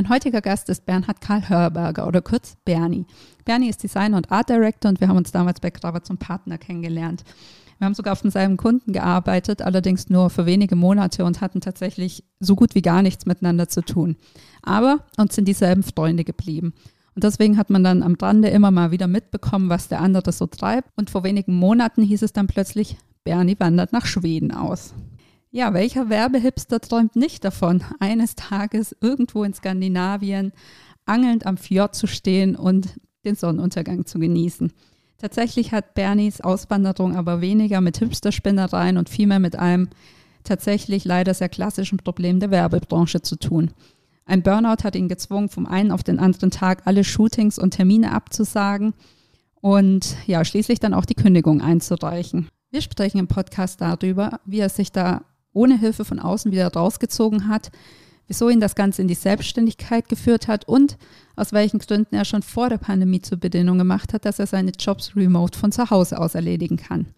Mein heutiger Gast ist Bernhard Karl Hörberger oder kurz Bernie. Bernie ist Designer und Art Director und wir haben uns damals bei Graver zum Partner kennengelernt. Wir haben sogar auf demselben Kunden gearbeitet, allerdings nur für wenige Monate und hatten tatsächlich so gut wie gar nichts miteinander zu tun. Aber uns sind dieselben Freunde geblieben. Und deswegen hat man dann am Rande immer mal wieder mitbekommen, was der andere so treibt. Und vor wenigen Monaten hieß es dann plötzlich, Bernie wandert nach Schweden aus. Ja, welcher Werbehipster träumt nicht davon, eines Tages irgendwo in Skandinavien angelnd am Fjord zu stehen und den Sonnenuntergang zu genießen? Tatsächlich hat Bernies Auswanderung aber weniger mit Hipsterspinnereien und vielmehr mit einem tatsächlich leider sehr klassischen Problem der Werbebranche zu tun. Ein Burnout hat ihn gezwungen, vom einen auf den anderen Tag alle Shootings und Termine abzusagen und ja, schließlich dann auch die Kündigung einzureichen. Wir sprechen im Podcast darüber, wie er sich da ohne Hilfe von außen wieder rausgezogen hat, wieso ihn das Ganze in die Selbstständigkeit geführt hat und aus welchen Gründen er schon vor der Pandemie zur Bedingung gemacht hat, dass er seine Jobs remote von zu Hause aus erledigen kann.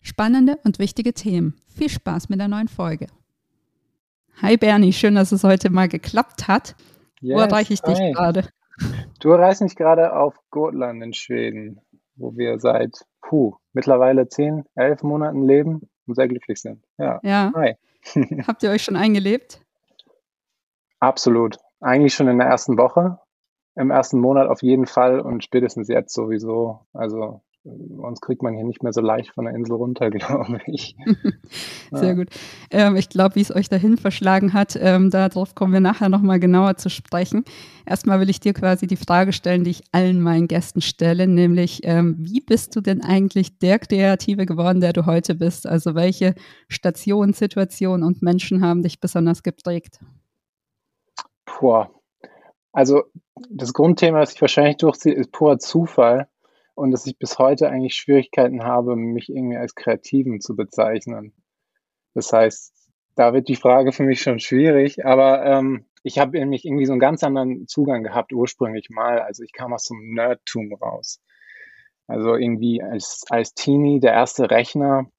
Spannende und wichtige Themen. Viel Spaß mit der neuen Folge. Hi Bernie, schön, dass es heute mal geklappt hat. Yes, wo erreiche ich dich gerade? Du erreichst mich gerade auf Gotland in Schweden, wo wir seit puh, mittlerweile zehn, elf Monaten leben und sehr glücklich sind. Ja. ja. Hi. Habt ihr euch schon eingelebt? Absolut. Eigentlich schon in der ersten Woche, im ersten Monat auf jeden Fall und spätestens jetzt sowieso. Also uns kriegt man hier nicht mehr so leicht von der Insel runter, glaube ich. Sehr ja. gut. Ähm, ich glaube, wie es euch dahin verschlagen hat, ähm, darauf kommen wir nachher nochmal genauer zu sprechen. Erstmal will ich dir quasi die Frage stellen, die ich allen meinen Gästen stelle, nämlich, ähm, wie bist du denn eigentlich der Kreative geworden, der du heute bist? Also welche Stationen, Situationen und Menschen haben dich besonders geprägt? Puh. Also das Grundthema, das ich wahrscheinlich durchziehe, ist purer Zufall und dass ich bis heute eigentlich Schwierigkeiten habe, mich irgendwie als Kreativen zu bezeichnen. Das heißt, da wird die Frage für mich schon schwierig, aber ähm, ich habe nämlich irgendwie so einen ganz anderen Zugang gehabt ursprünglich mal. Also ich kam aus so einem Nerdtum raus. Also irgendwie als, als Teenie der erste Rechner,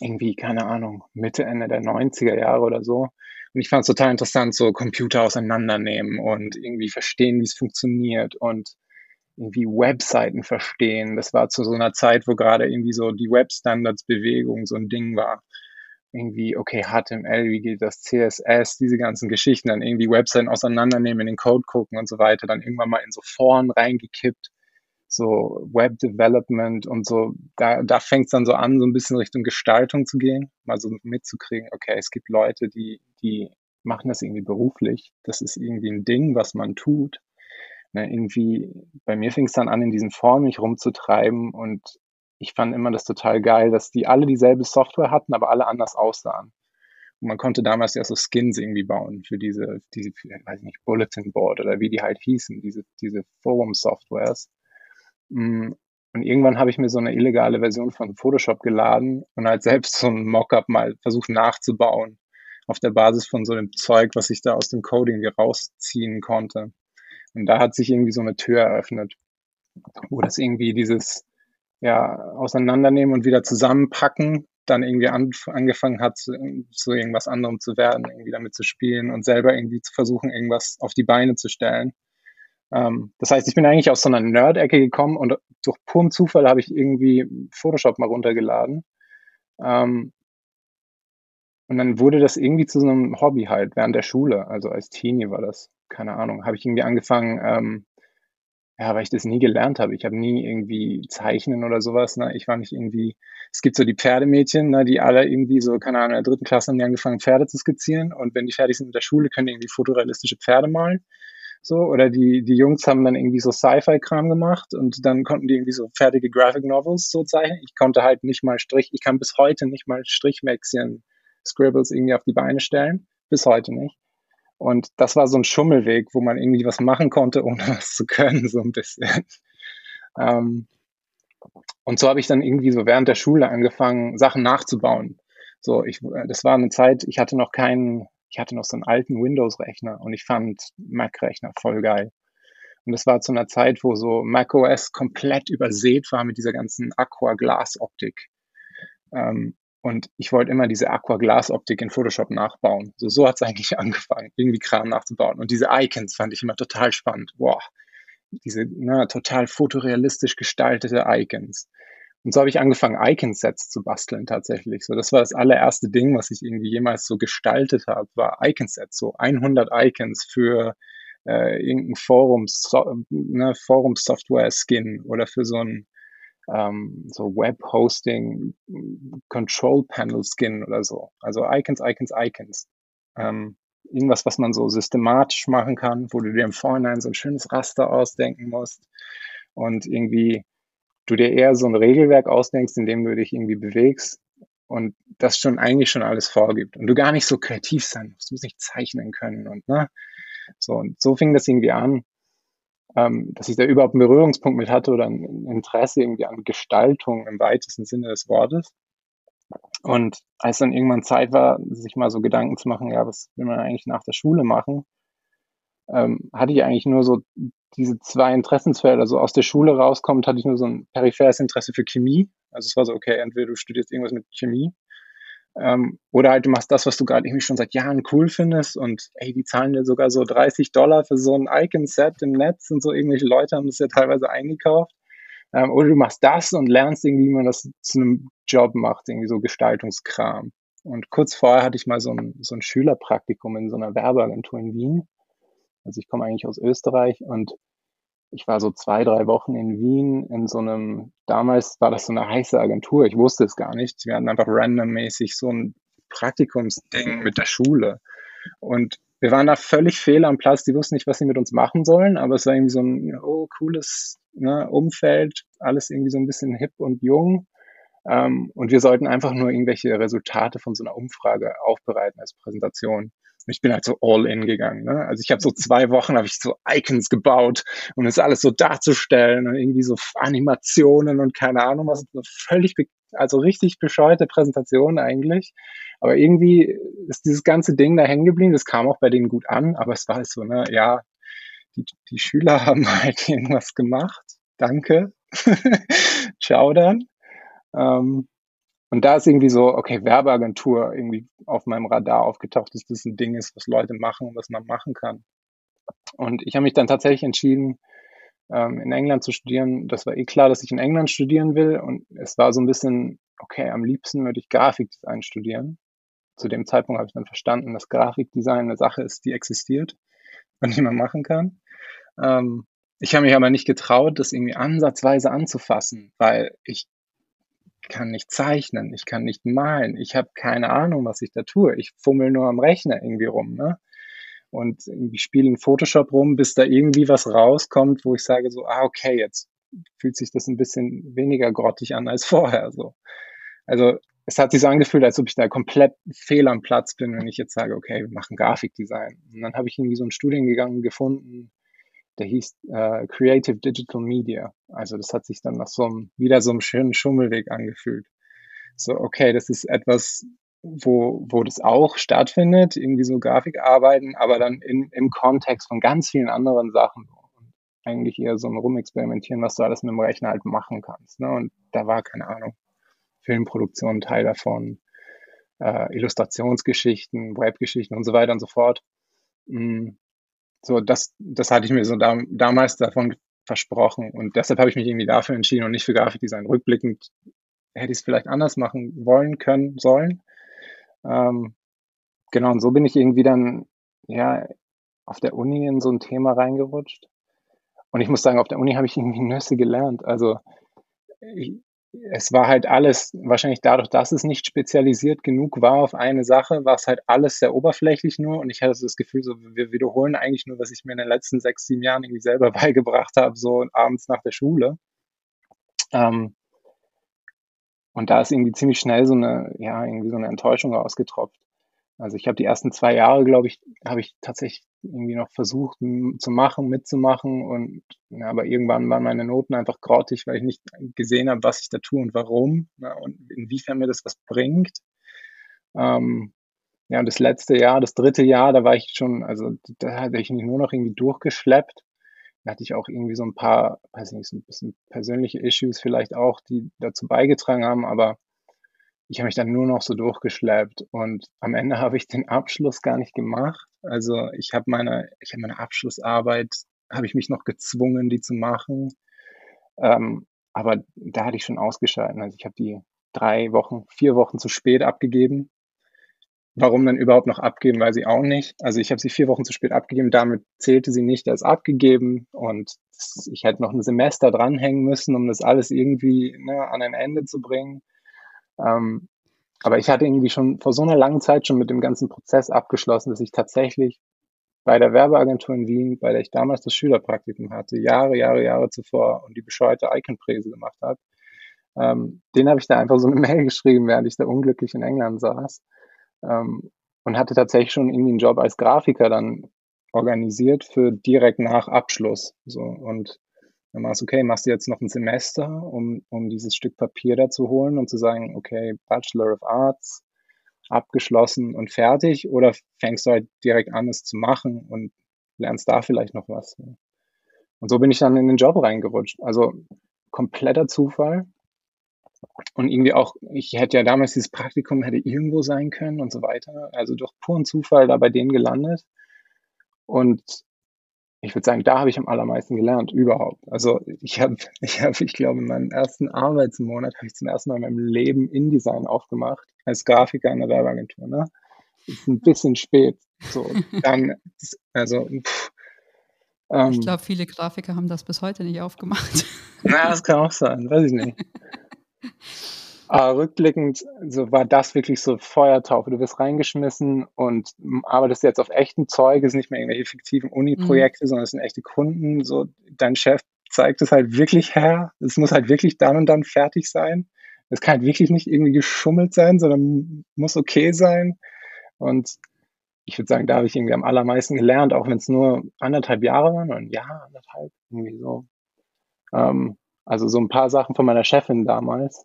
irgendwie, keine Ahnung, Mitte, Ende der 90er Jahre oder so. Und ich fand es total interessant, so Computer auseinandernehmen und irgendwie verstehen, wie es funktioniert und irgendwie Webseiten verstehen. Das war zu so einer Zeit, wo gerade irgendwie so die Webstandards-Bewegung so ein Ding war. Irgendwie, okay, HTML, wie geht das, CSS, diese ganzen Geschichten, dann irgendwie Webseiten auseinandernehmen, in den Code gucken und so weiter, dann irgendwann mal in so Foren reingekippt, so Web Development und so. Da, da fängt es dann so an, so ein bisschen Richtung Gestaltung zu gehen, mal so mitzukriegen, okay, es gibt Leute, die, die machen das irgendwie beruflich. Das ist irgendwie ein Ding, was man tut ne, irgendwie, bei mir fing es dann an, in diesen Foren mich rumzutreiben und ich fand immer das total geil, dass die alle dieselbe Software hatten, aber alle anders aussahen. Und man konnte damals ja so Skins irgendwie bauen für diese, diese, weiß ich nicht, Bulletin Board oder wie die halt hießen, diese, diese Forum-Softwares. Mm, und irgendwann habe ich mir so eine illegale Version von Photoshop geladen und halt selbst so ein Mockup mal versucht nachzubauen auf der Basis von so einem Zeug, was ich da aus dem Coding rausziehen konnte. Und da hat sich irgendwie so eine Tür eröffnet, wo das irgendwie dieses ja, Auseinandernehmen und wieder zusammenpacken dann irgendwie an, angefangen hat, zu, zu irgendwas anderem zu werden, irgendwie damit zu spielen und selber irgendwie zu versuchen, irgendwas auf die Beine zu stellen. Ähm, das heißt, ich bin eigentlich aus so einer Nerd-Ecke gekommen und durch purem Zufall habe ich irgendwie Photoshop mal runtergeladen. Ähm, und dann wurde das irgendwie zu so einem Hobby halt während der Schule. Also als Teenie war das keine Ahnung, habe ich irgendwie angefangen, ähm, ja, weil ich das nie gelernt habe. Ich habe nie irgendwie Zeichnen oder sowas. Ne? Ich war nicht irgendwie, es gibt so die Pferdemädchen, ne, die alle irgendwie so, keine Ahnung, in der dritten Klasse haben die angefangen, Pferde zu skizzieren. Und wenn die fertig sind mit der Schule, können die irgendwie fotorealistische Pferde malen. So, oder die, die Jungs haben dann irgendwie so Sci-Fi-Kram gemacht und dann konnten die irgendwie so fertige Graphic Novels so zeichnen. Ich konnte halt nicht mal Strich, ich kann bis heute nicht mal Strichmäxchen Scribbles irgendwie auf die Beine stellen. Bis heute nicht. Und das war so ein Schummelweg, wo man irgendwie was machen konnte, ohne was zu können, so ein bisschen. Ähm, und so habe ich dann irgendwie so während der Schule angefangen, Sachen nachzubauen. So, ich, das war eine Zeit, ich hatte noch keinen, ich hatte noch so einen alten Windows-Rechner und ich fand Mac-Rechner voll geil. Und das war zu einer Zeit, wo so macOS komplett übersät war mit dieser ganzen Aqua-Glas-Optik. Ähm, und ich wollte immer diese Aqua-Glas-Optik in Photoshop nachbauen. So, so hat es eigentlich angefangen, irgendwie Kram nachzubauen. Und diese Icons fand ich immer total spannend. Boah, diese na, total fotorealistisch gestaltete Icons. Und so habe ich angefangen, Icon-Sets zu basteln tatsächlich. So, das war das allererste Ding, was ich irgendwie jemals so gestaltet habe, war Icon-Sets. So 100 Icons für äh, irgendein Forums, so, ne, Forum-Software-Skin oder für so ein ähm, so Web-Hosting, Control-Panel-Skin oder so. Also Icons, Icons, Icons. Ähm, irgendwas, was man so systematisch machen kann, wo du dir im Vorhinein so ein schönes Raster ausdenken musst und irgendwie du dir eher so ein Regelwerk ausdenkst, in dem du dich irgendwie bewegst und das schon eigentlich schon alles vorgibt und du gar nicht so kreativ sein musst, du musst nicht zeichnen können und ne, so und so fing das irgendwie an, ähm, dass ich da überhaupt einen Berührungspunkt mit hatte oder ein Interesse irgendwie an Gestaltung im weitesten Sinne des Wortes. Und als dann irgendwann Zeit war, sich mal so Gedanken zu machen, ja, was will man eigentlich nach der Schule machen, ähm, hatte ich eigentlich nur so diese zwei Interessensfelder. Also aus der Schule rauskommt, hatte ich nur so ein peripheres Interesse für Chemie. Also es war so, okay, entweder du studierst irgendwas mit Chemie ähm, oder halt du machst das, was du gerade irgendwie schon seit Jahren cool findest und ey, die zahlen dir sogar so 30 Dollar für so ein Icon-Set im Netz und so irgendwelche Leute haben das ja teilweise eingekauft. Ähm, oder du machst das und lernst irgendwie, wie man das zu einem Job macht, irgendwie so Gestaltungskram. Und kurz vorher hatte ich mal so ein, so ein Schülerpraktikum in so einer Werbeagentur in Wien. Also ich komme eigentlich aus Österreich und ich war so zwei, drei Wochen in Wien in so einem, damals war das so eine heiße Agentur, ich wusste es gar nicht. Wir hatten einfach randommäßig so ein Praktikumsding mit der Schule. Und wir waren da völlig fehl am Platz, die wussten nicht, was sie mit uns machen sollen, aber es war irgendwie so ein oh, cooles ne, Umfeld, alles irgendwie so ein bisschen hip und jung. Ähm, und wir sollten einfach nur irgendwelche Resultate von so einer Umfrage aufbereiten als Präsentation. Ich bin halt so all in gegangen. Ne? Also ich habe so zwei Wochen habe ich so Icons gebaut und es alles so darzustellen und irgendwie so Animationen und keine Ahnung was. Völlig, also richtig bescheuerte Präsentation eigentlich. Aber irgendwie ist dieses ganze Ding da hängen geblieben. Das kam auch bei denen gut an, aber es war halt so, ne, ja, die, die Schüler haben halt irgendwas gemacht. Danke. Ciao dann. Ähm, und da ist irgendwie so, okay, Werbeagentur irgendwie auf meinem Radar aufgetaucht, dass das ein Ding ist, was Leute machen und was man machen kann. Und ich habe mich dann tatsächlich entschieden, ähm, in England zu studieren. Das war eh klar, dass ich in England studieren will. Und es war so ein bisschen, okay, am liebsten würde ich Grafikdesign studieren. Zu dem Zeitpunkt habe ich dann verstanden, dass Grafikdesign eine Sache ist, die existiert und die man machen kann. Ähm, ich habe mich aber nicht getraut, das irgendwie ansatzweise anzufassen, weil ich kann nicht zeichnen, ich kann nicht malen, ich habe keine Ahnung, was ich da tue. Ich fummel nur am Rechner irgendwie rum, ne? Und irgendwie spiele in Photoshop rum, bis da irgendwie was rauskommt, wo ich sage so, ah, okay, jetzt fühlt sich das ein bisschen weniger grottig an als vorher, so. Also, es hat sich so angefühlt, als ob ich da komplett fehl am Platz bin, wenn ich jetzt sage, okay, wir machen Grafikdesign. Und dann habe ich irgendwie so einen Studiengang gefunden, der hieß äh, Creative Digital Media. Also das hat sich dann nach so einem, wieder so einem schönen Schummelweg angefühlt. So, okay, das ist etwas, wo, wo das auch stattfindet, irgendwie so Grafikarbeiten, aber dann in, im Kontext von ganz vielen anderen Sachen. Und eigentlich eher so ein Rumexperimentieren, was du alles mit dem Rechner halt machen kannst. Ne? Und da war, keine Ahnung, Filmproduktion Teil davon, äh, Illustrationsgeschichten, Webgeschichten und so weiter und so fort. Mm, so, das, das hatte ich mir so da, damals davon versprochen. Und deshalb habe ich mich irgendwie dafür entschieden und nicht für Grafikdesign. Rückblickend hätte ich es vielleicht anders machen wollen, können, sollen. Ähm, genau, und so bin ich irgendwie dann, ja, auf der Uni in so ein Thema reingerutscht. Und ich muss sagen, auf der Uni habe ich irgendwie Nüsse gelernt. Also ich, es war halt alles, wahrscheinlich dadurch, dass es nicht spezialisiert genug war auf eine Sache, war es halt alles sehr oberflächlich nur und ich hatte so das Gefühl, so, wir wiederholen eigentlich nur, was ich mir in den letzten sechs, sieben Jahren irgendwie selber beigebracht habe, so abends nach der Schule. Ähm, und da ist irgendwie ziemlich schnell so eine, ja, irgendwie so eine Enttäuschung rausgetropft. Also ich habe die ersten zwei Jahre, glaube ich, habe ich tatsächlich irgendwie noch versucht zu machen, mitzumachen und ja, aber irgendwann waren meine Noten einfach grottig, weil ich nicht gesehen habe, was ich da tue und warum ja, und inwiefern mir das was bringt. Ähm, ja, und das letzte Jahr, das dritte Jahr, da war ich schon, also da hatte ich mich nur noch irgendwie durchgeschleppt. Da hatte ich auch irgendwie so ein paar, weiß nicht, so ein bisschen persönliche Issues vielleicht auch, die dazu beigetragen haben, aber ich habe mich dann nur noch so durchgeschleppt und am Ende habe ich den Abschluss gar nicht gemacht. Also ich habe meine, ich habe meine Abschlussarbeit, habe ich mich noch gezwungen, die zu machen. Ähm, aber da hatte ich schon ausgeschalten. Also ich habe die drei Wochen, vier Wochen zu spät abgegeben. Warum dann überhaupt noch abgeben, weiß ich auch nicht. Also ich habe sie vier Wochen zu spät abgegeben, damit zählte sie nicht als abgegeben und ich hätte noch ein Semester dranhängen müssen, um das alles irgendwie ne, an ein Ende zu bringen. Ähm, aber ich hatte irgendwie schon vor so einer langen Zeit schon mit dem ganzen Prozess abgeschlossen, dass ich tatsächlich bei der Werbeagentur in Wien, bei der ich damals das Schülerpraktikum hatte, Jahre, Jahre, Jahre zuvor und die bescheuerte Icon-Präse gemacht habe, ähm, den habe ich da einfach so eine Mail geschrieben, während ich da unglücklich in England saß ähm, und hatte tatsächlich schon irgendwie einen Job als Grafiker dann organisiert für direkt nach Abschluss. So und dann machst du, okay, machst du jetzt noch ein Semester, um, um dieses Stück Papier da zu holen und zu sagen, okay, Bachelor of Arts, abgeschlossen und fertig, oder fängst du halt direkt an, es zu machen und lernst da vielleicht noch was. Und so bin ich dann in den Job reingerutscht. Also kompletter Zufall. Und irgendwie auch, ich hätte ja damals dieses Praktikum hätte irgendwo sein können und so weiter. Also durch puren Zufall da bei denen gelandet. Und ich würde sagen, da habe ich am allermeisten gelernt überhaupt. Also ich habe, ich habe, ich glaube, in meinem ersten Arbeitsmonat habe ich zum ersten Mal in meinem Leben InDesign aufgemacht als Grafiker in der Werbeagentur. Ne? Ist ein bisschen spät. So dann, also pff, ähm, ich glaube, viele Grafiker haben das bis heute nicht aufgemacht. Na, das kann auch sein, weiß ich nicht. Aber rückblickend so war das wirklich so Feuertaufe. Du wirst reingeschmissen und arbeitest jetzt auf echten Zeug, es ist nicht mehr irgendwelche fiktiven Uni-Projekte, mhm. sondern es sind echte Kunden. So, dein Chef zeigt es halt wirklich her. Es muss halt wirklich dann und dann fertig sein. Es kann halt wirklich nicht irgendwie geschummelt sein, sondern muss okay sein. Und ich würde sagen, da habe ich irgendwie am allermeisten gelernt, auch wenn es nur anderthalb Jahre waren, ein Jahr, anderthalb, irgendwie so. Ähm, also so ein paar Sachen von meiner Chefin damals,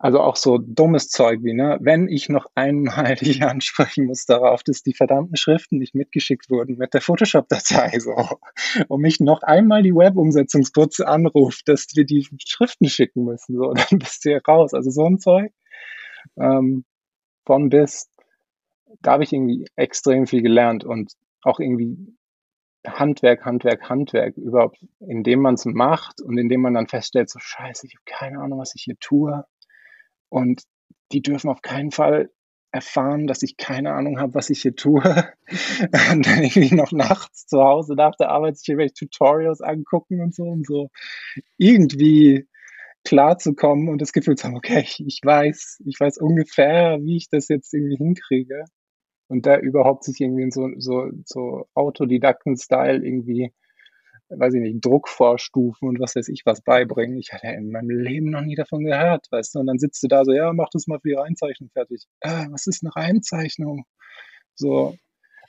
also auch so dummes Zeug wie, ne, wenn ich noch einmal dich ansprechen muss darauf, dass die verdammten Schriften nicht mitgeschickt wurden mit der Photoshop-Datei, so, und mich noch einmal die Web-Umsetzungsputze anruft, dass wir die Schriften schicken müssen, so, dann bist du hier raus. Also so ein Zeug. Ähm, von bis, da habe ich irgendwie extrem viel gelernt und auch irgendwie Handwerk, Handwerk, Handwerk überhaupt, indem man es macht und indem man dann feststellt, so scheiße, ich habe keine Ahnung, was ich hier tue und die dürfen auf keinen Fall erfahren, dass ich keine Ahnung habe, was ich hier tue. und dann irgendwie noch nachts zu Hause nach der Arbeit sich irgendwelche Tutorials angucken und so und so irgendwie klar zu kommen und das Gefühl zu haben, okay, ich weiß, ich weiß ungefähr, wie ich das jetzt irgendwie hinkriege. Und da überhaupt sich irgendwie in so, so, so Autodidakten-Style irgendwie weiß ich nicht, Druckvorstufen und was weiß ich was beibringen. Ich hatte in meinem Leben noch nie davon gehört, weißt du. Und dann sitzt du da so, ja, mach das mal für die Reinzeichnung fertig. Äh, was ist eine Reinzeichnung? So,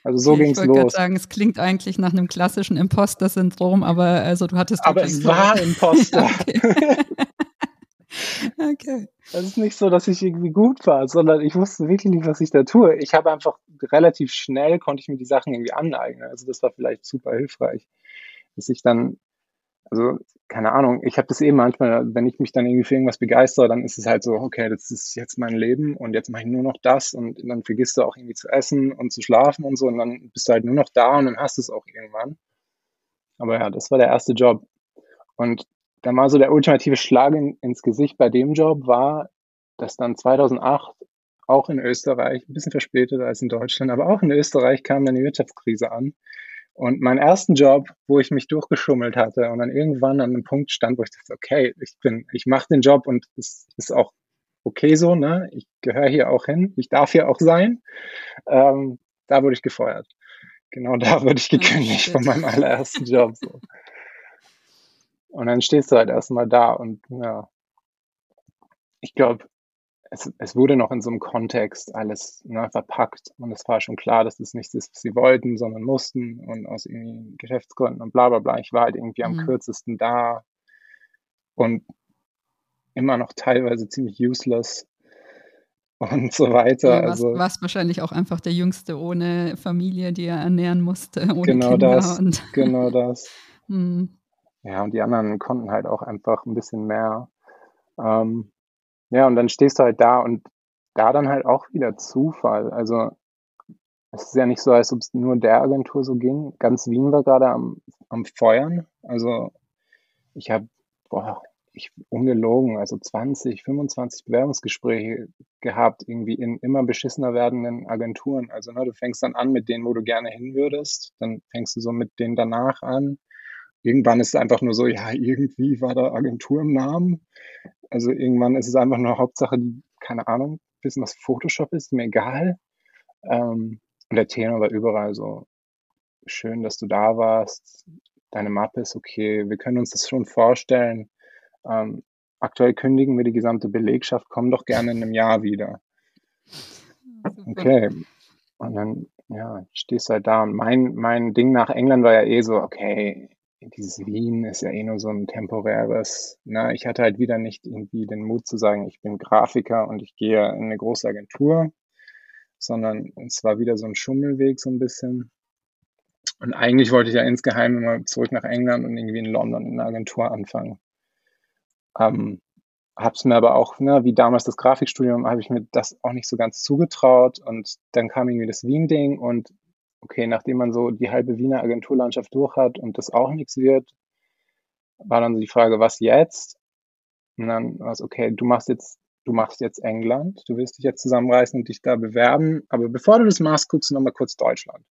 also so ging es los. Ich wollte sagen, es klingt eigentlich nach einem klassischen Imposter-Syndrom, aber also du hattest. Aber es war Imposter. okay. okay. Es ist nicht so, dass ich irgendwie gut war, sondern ich wusste wirklich nicht, was ich da tue. Ich habe einfach relativ schnell konnte ich mir die Sachen irgendwie aneignen. Also das war vielleicht super hilfreich dass ich dann, also keine Ahnung, ich habe das eben manchmal, wenn ich mich dann irgendwie für irgendwas begeistere, dann ist es halt so, okay, das ist jetzt mein Leben und jetzt mache ich nur noch das und dann vergisst du auch irgendwie zu essen und zu schlafen und so und dann bist du halt nur noch da und dann hast du es auch irgendwann. Aber ja, das war der erste Job. Und dann war so der ultimative Schlag in, ins Gesicht bei dem Job war, dass dann 2008 auch in Österreich, ein bisschen verspätet als in Deutschland, aber auch in Österreich kam dann die Wirtschaftskrise an. Und meinen ersten Job, wo ich mich durchgeschummelt hatte und dann irgendwann an einem Punkt stand, wo ich dachte, okay, ich bin, ich mache den Job und es ist auch okay so, ne? Ich gehöre hier auch hin, ich darf hier auch sein. Ähm, da wurde ich gefeuert. Genau da wurde ich oh, gekündigt oh, von meinem allerersten Job. So. Und dann stehst du halt erstmal da und ja, ich glaube, es, es wurde noch in so einem Kontext alles ne, verpackt und es war schon klar, dass das nichts ist, was sie wollten, sondern mussten und aus irgendwie Geschäftsgründen und bla bla bla. Ich war halt irgendwie am Mhm. kürzesten da und immer noch teilweise ziemlich useless und so weiter. Du warst, Also warst wahrscheinlich auch einfach der Jüngste ohne Familie, die er ernähren musste, ohne genau Kinder. das, Und genau das. Hm. Ja, und die anderen konnten halt auch einfach ein bisschen mehr. Ähm, ja, und dann stehst du halt da und da dann halt auch wieder Zufall. Also es ist ja nicht so, als ob es nur der Agentur so ging. Ganz Wien war gerade am, am Feuern. Also ich habe, boah, ich ungelogen, also 20, 25 Bewerbungsgespräche gehabt, irgendwie in immer beschissener werdenden Agenturen. Also ne, du fängst dann an mit denen, wo du gerne hin würdest, dann fängst du so mit denen danach an. Irgendwann ist es einfach nur so, ja, irgendwie war da Agentur im Namen. Also irgendwann ist es einfach nur Hauptsache, die, keine Ahnung, wissen, was Photoshop ist, mir egal. Ähm, und der Tenor war überall so, schön, dass du da warst. Deine Mappe ist okay. Wir können uns das schon vorstellen. Ähm, aktuell kündigen wir die gesamte Belegschaft. Komm doch gerne in einem Jahr wieder. Okay. Und dann, ja, stehst du halt da. Und mein, mein Ding nach England war ja eh so, okay, dieses Wien ist ja eh nur so ein temporäres. Na, ich hatte halt wieder nicht irgendwie den Mut zu sagen, ich bin Grafiker und ich gehe in eine große Agentur, sondern es war wieder so ein Schummelweg so ein bisschen. Und eigentlich wollte ich ja insgeheim immer zurück nach England und irgendwie in London in einer Agentur anfangen. Ähm, hab's mir aber auch, ne, wie damals das Grafikstudium, habe ich mir das auch nicht so ganz zugetraut. Und dann kam irgendwie das Wien-Ding und okay, nachdem man so die halbe Wiener Agenturlandschaft durch hat und das auch nichts wird, war dann so die Frage, was jetzt? Und dann war es, okay, du machst jetzt, du machst jetzt England, du willst dich jetzt zusammenreißen und dich da bewerben, aber bevor du das machst, guckst du nochmal kurz Deutschland.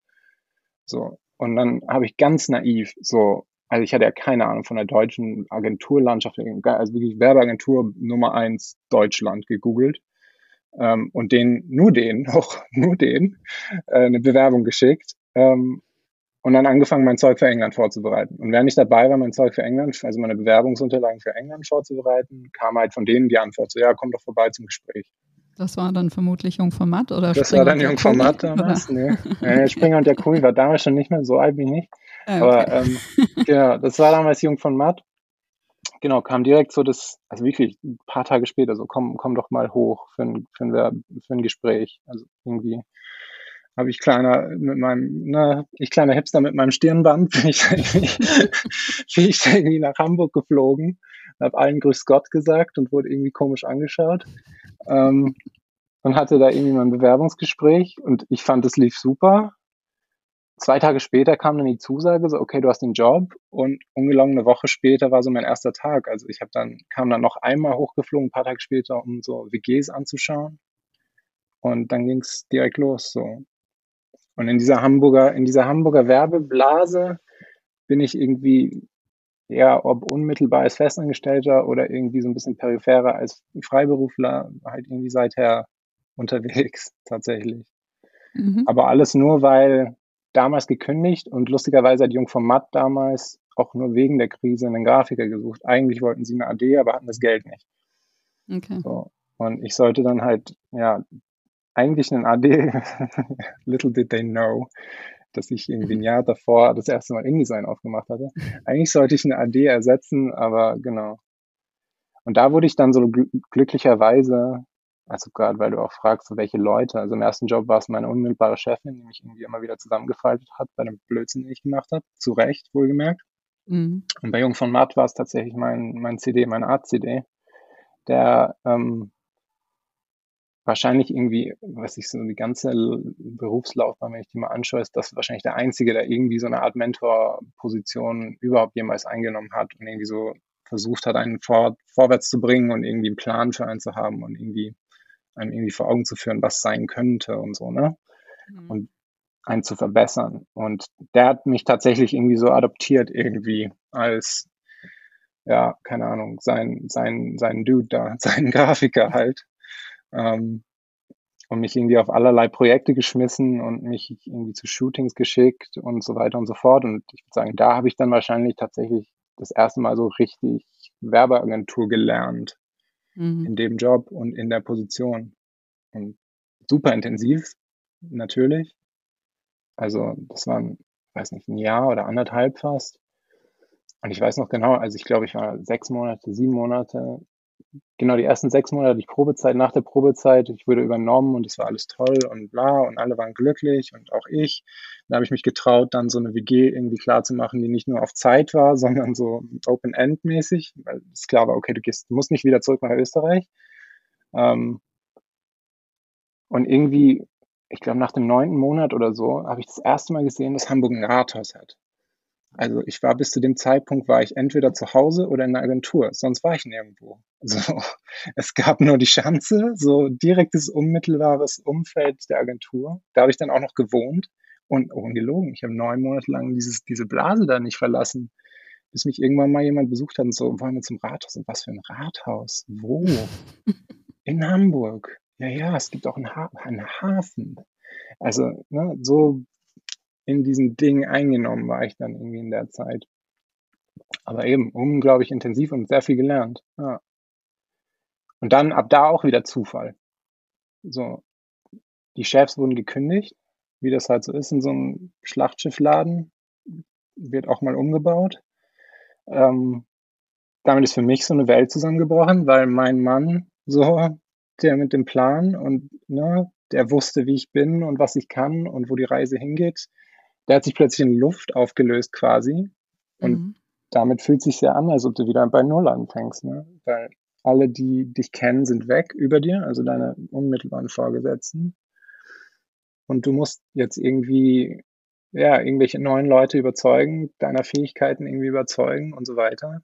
So. Und dann habe ich ganz naiv so, also ich hatte ja keine Ahnung von der deutschen Agenturlandschaft, also wirklich Werbeagentur Nummer eins Deutschland gegoogelt ähm, und den, nur den, auch nur den, äh, eine Bewerbung geschickt ähm, und dann angefangen, mein Zeug für England vorzubereiten. Und während ich dabei war, mein Zeug für England, also meine Bewerbungsunterlagen für England vorzubereiten, kam halt von denen die Antwort so, ja, komm doch vorbei zum Gespräch. Das war dann vermutlich Jungformat oder Das Springer war dann Jungformat damals, ne? Äh, Springer und Jacobi war damals schon nicht mehr, so alt wie ich nicht. Äh, Aber ähm, genau, das war damals Jung von Matt. Genau, kam direkt so das, also wirklich ein paar Tage später, so komm, komm doch mal hoch für ein, für ein, für ein Gespräch. Also irgendwie habe ich kleiner mit meinem, ne, ich kleiner Hipster mit meinem Stirnband, bin ich irgendwie, bin ich irgendwie nach Hamburg geflogen, habe allen Grüß Gott gesagt und wurde irgendwie komisch angeschaut. Ähm, und hatte da irgendwie mein Bewerbungsgespräch und ich fand, es lief super zwei Tage später kam dann die Zusage, so, okay, du hast den Job und ungelogen eine Woche später war so mein erster Tag. Also ich habe dann, kam dann noch einmal hochgeflogen, ein paar Tage später, um so WGs anzuschauen. Und dann ging es direkt los, so. Und in dieser Hamburger, in dieser Hamburger Werbeblase bin ich irgendwie, ja, ob unmittelbar als Festangestellter oder irgendwie so ein bisschen peripherer als Freiberufler, halt irgendwie seither unterwegs, tatsächlich. Mhm. Aber alles nur, weil damals gekündigt und lustigerweise hat Jung vom Matt damals auch nur wegen der Krise einen Grafiker gesucht. Eigentlich wollten sie eine AD, aber hatten das Geld nicht. Okay. So. Und ich sollte dann halt, ja, eigentlich einen AD, little did they know, dass ich irgendwie ein Jahr davor das erste Mal InDesign aufgemacht hatte. Eigentlich sollte ich eine AD ersetzen, aber genau. Und da wurde ich dann so gl glücklicherweise, also gerade weil du auch fragst, so welche Leute, also im ersten Job war es meine unmittelbare Chefin, die mich irgendwie immer wieder zusammengefaltet hat bei dem Blödsinn, den ich gemacht habe. Zu Recht, wohlgemerkt. Mhm. Und bei Jung von Matt war es tatsächlich mein, mein CD, mein Art-CD, der ähm, wahrscheinlich irgendwie, was ich so die ganze Berufslaufbahn, wenn ich die mal anschaue, ist das wahrscheinlich der Einzige, der irgendwie so eine Art Mentor-Position überhaupt jemals eingenommen hat und irgendwie so versucht hat, einen vor, vorwärts zu bringen und irgendwie einen Plan für einen zu haben und irgendwie einem irgendwie vor Augen zu führen, was sein könnte und so, ne? Mhm. Und einen zu verbessern. Und der hat mich tatsächlich irgendwie so adoptiert irgendwie als, ja, keine Ahnung, sein, sein, sein Dude da, sein Grafiker halt. Ähm, und mich irgendwie auf allerlei Projekte geschmissen und mich irgendwie zu Shootings geschickt und so weiter und so fort. Und ich würde sagen, da habe ich dann wahrscheinlich tatsächlich das erste Mal so richtig Werbeagentur gelernt. Mhm. in dem Job und in der Position. Und super intensiv, natürlich. Also das waren, weiß nicht, ein Jahr oder anderthalb fast. Und ich weiß noch genau, also ich glaube, ich war sechs Monate, sieben Monate genau die ersten sechs Monate die Probezeit, nach der Probezeit, ich wurde übernommen und es war alles toll und bla und alle waren glücklich und auch ich. Da habe ich mich getraut, dann so eine WG irgendwie klar zu machen, die nicht nur auf Zeit war, sondern so Open-End-mäßig, weil es klar war, okay, du gehst, musst nicht wieder zurück nach Österreich. Ähm, und irgendwie, ich glaube, nach dem neunten Monat oder so, habe ich das erste Mal gesehen, dass Hamburg ein Rathaus hat. Also ich war bis zu dem Zeitpunkt, war ich entweder zu Hause oder in der Agentur, sonst war ich nirgendwo. Also, es gab nur die Schanze, so direktes, unmittelbares Umfeld der Agentur. Da habe ich dann auch noch gewohnt und oh, ungelogen, ich habe neun Monate lang dieses, diese Blase da nicht verlassen, bis mich irgendwann mal jemand besucht hat und so, wollen wir zum Rathaus? Und was für ein Rathaus? Wo? In Hamburg. Ja, ja, es gibt auch einen, ha einen Hafen. Also, ne, so in diesen Ding eingenommen war ich dann irgendwie in der Zeit. Aber eben unglaublich intensiv und sehr viel gelernt. Ja. Und dann ab da auch wieder Zufall. So, die Chefs wurden gekündigt, wie das halt so ist in so einem Schlachtschiffladen, wird auch mal umgebaut. Ähm, damit ist für mich so eine Welt zusammengebrochen, weil mein Mann so, der mit dem Plan und ne, der wusste, wie ich bin und was ich kann und wo die Reise hingeht, der hat sich plötzlich in Luft aufgelöst quasi. Und mhm. damit fühlt sich ja an, als ob du wieder bei Null anfängst, ne? Weil alle, die dich kennen, sind weg über dir, also deine unmittelbaren Vorgesetzten. Und du musst jetzt irgendwie, ja, irgendwelche neuen Leute überzeugen, deiner Fähigkeiten irgendwie überzeugen und so weiter.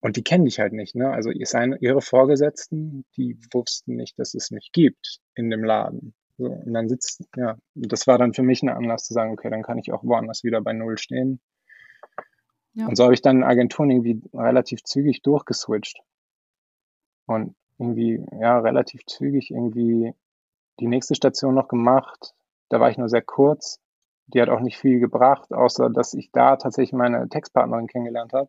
Und die kennen dich halt nicht, ne? Also ihre Vorgesetzten, die wussten nicht, dass es mich gibt in dem Laden. So, und dann sitzt, ja, das war dann für mich ein Anlass zu sagen, okay, dann kann ich auch woanders wieder bei Null stehen. Ja. Und so habe ich dann Agenturen irgendwie relativ zügig durchgeswitcht. Und irgendwie, ja, relativ zügig irgendwie die nächste Station noch gemacht. Da war ich nur sehr kurz. Die hat auch nicht viel gebracht, außer dass ich da tatsächlich meine Textpartnerin kennengelernt habe,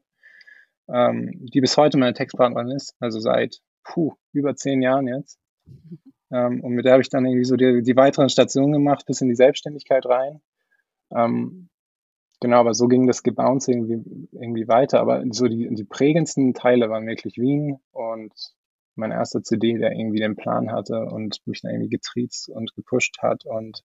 ähm, die bis heute meine Textpartnerin ist, also seit puh, über zehn Jahren jetzt. Ähm, und mit der habe ich dann irgendwie so die, die weiteren Stationen gemacht, bis in die Selbstständigkeit rein. Ähm, genau, aber so ging das Gebounce irgendwie, irgendwie weiter. Aber so die, die prägendsten Teile waren wirklich Wien und mein erster CD, der irgendwie den Plan hatte und mich dann irgendwie getriezt und gepusht hat und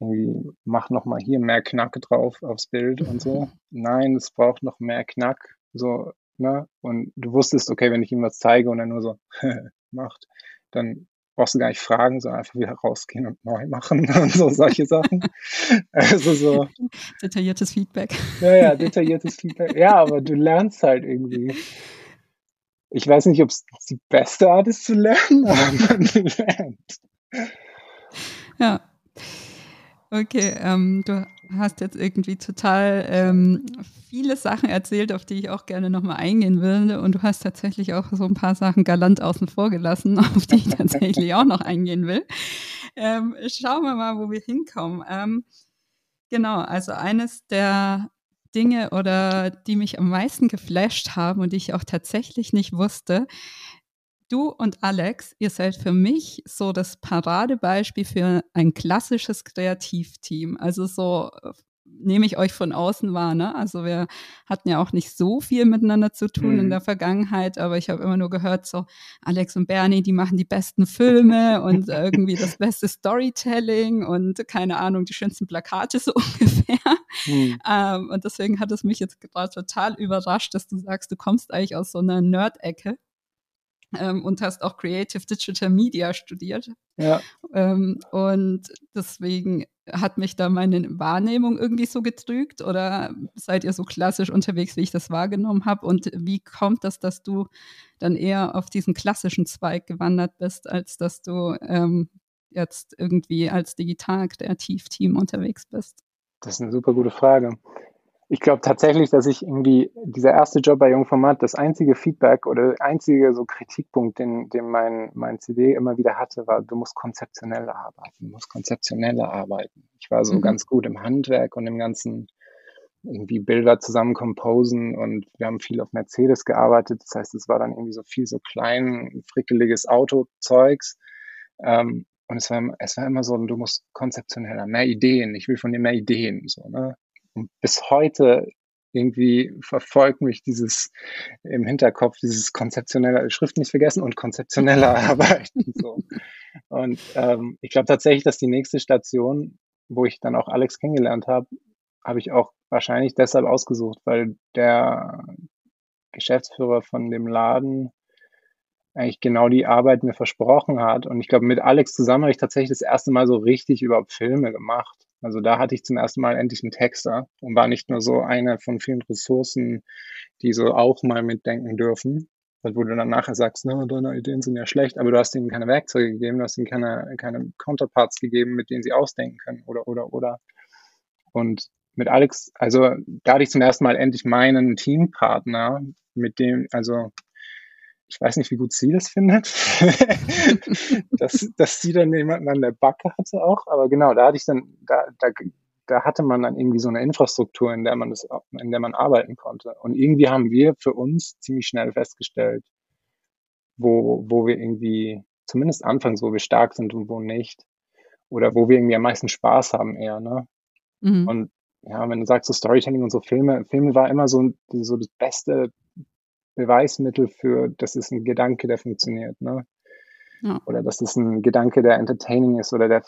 irgendwie mach noch mal hier mehr Knack drauf aufs Bild und so. Nein, es braucht noch mehr Knack, so, ne? Und du wusstest, okay, wenn ich ihm was zeige und er nur so macht, dann brauchst du gar nicht fragen, sondern einfach wieder rausgehen und neu machen und so solche Sachen. Also so. Detailliertes Feedback. Ja, ja, detailliertes Feedback. Ja, aber du lernst halt irgendwie. Ich weiß nicht, ob es die beste Art ist zu lernen, aber man lernt. Ja. Okay, ähm, du hast jetzt irgendwie total ähm, viele Sachen erzählt, auf die ich auch gerne nochmal eingehen würde. Und du hast tatsächlich auch so ein paar Sachen galant außen vor gelassen, auf die ich tatsächlich auch noch eingehen will. Ähm, schauen wir mal, wo wir hinkommen. Ähm, genau, also eines der Dinge oder die mich am meisten geflasht haben und die ich auch tatsächlich nicht wusste, du und Alex, ihr seid für mich so das Paradebeispiel für ein klassisches Kreativteam. Also so äh, nehme ich euch von außen wahr. Ne? Also wir hatten ja auch nicht so viel miteinander zu tun mhm. in der Vergangenheit, aber ich habe immer nur gehört, so Alex und Bernie, die machen die besten Filme und irgendwie das beste Storytelling und keine Ahnung, die schönsten Plakate so ungefähr. Mhm. Ähm, und deswegen hat es mich jetzt gerade total überrascht, dass du sagst, du kommst eigentlich aus so einer Nerd-Ecke ähm, und hast auch Creative Digital Media studiert. Ja. Ähm, und deswegen hat mich da meine Wahrnehmung irgendwie so getrügt oder seid ihr so klassisch unterwegs, wie ich das wahrgenommen habe? Und wie kommt das, dass du dann eher auf diesen klassischen Zweig gewandert bist, als dass du ähm, jetzt irgendwie als digital-kreativ-Team unterwegs bist? Das ist eine super gute Frage ich glaube tatsächlich, dass ich irgendwie dieser erste Job bei Jungformat, das einzige Feedback oder einzige so Kritikpunkt, den, den mein, mein CD immer wieder hatte, war, du musst konzeptionell arbeiten, du musst konzeptionell arbeiten. Ich war so mhm. ganz gut im Handwerk und im ganzen irgendwie Bilder zusammen composen und wir haben viel auf Mercedes gearbeitet. Das heißt, es war dann irgendwie so viel so klein, frickeliges Autozeugs. Ähm, und es war, es war immer so, du musst konzeptioneller, mehr Ideen. Ich will von dir mehr Ideen. So, ne? Und bis heute irgendwie verfolgt mich dieses im Hinterkopf, dieses konzeptionelle Schrift nicht vergessen und konzeptionelle Arbeiten. So. Und ähm, ich glaube tatsächlich, dass die nächste Station, wo ich dann auch Alex kennengelernt habe, habe ich auch wahrscheinlich deshalb ausgesucht, weil der Geschäftsführer von dem Laden eigentlich genau die Arbeit mir versprochen hat. Und ich glaube, mit Alex zusammen habe ich tatsächlich das erste Mal so richtig überhaupt Filme gemacht. Also da hatte ich zum ersten Mal endlich einen Texter und war nicht nur so eine von vielen Ressourcen, die so auch mal mitdenken dürfen. Wo du dann nachher sagst, na, deine Ideen sind ja schlecht, aber du hast ihnen keine Werkzeuge gegeben, du hast ihnen keine, keine Counterparts gegeben, mit denen sie ausdenken können oder, oder, oder. Und mit Alex, also da hatte ich zum ersten Mal endlich meinen Teampartner, mit dem, also ich weiß nicht, wie gut sie das findet, dass, dass sie dann jemanden an der Backe hatte auch, aber genau, da hatte ich dann, da, da, da hatte man dann irgendwie so eine Infrastruktur, in der man das, in der man arbeiten konnte. Und irgendwie haben wir für uns ziemlich schnell festgestellt, wo, wo wir irgendwie, zumindest anfangs, wo wir stark sind und wo nicht. Oder wo wir irgendwie am meisten Spaß haben eher, ne? Mhm. Und ja, wenn du sagst so Storytelling und so Filme, Filme war immer so, so das beste Beweismittel für, das ist ein Gedanke, der funktioniert, ne? Ja. Oder das ist ein Gedanke, der entertaining ist oder der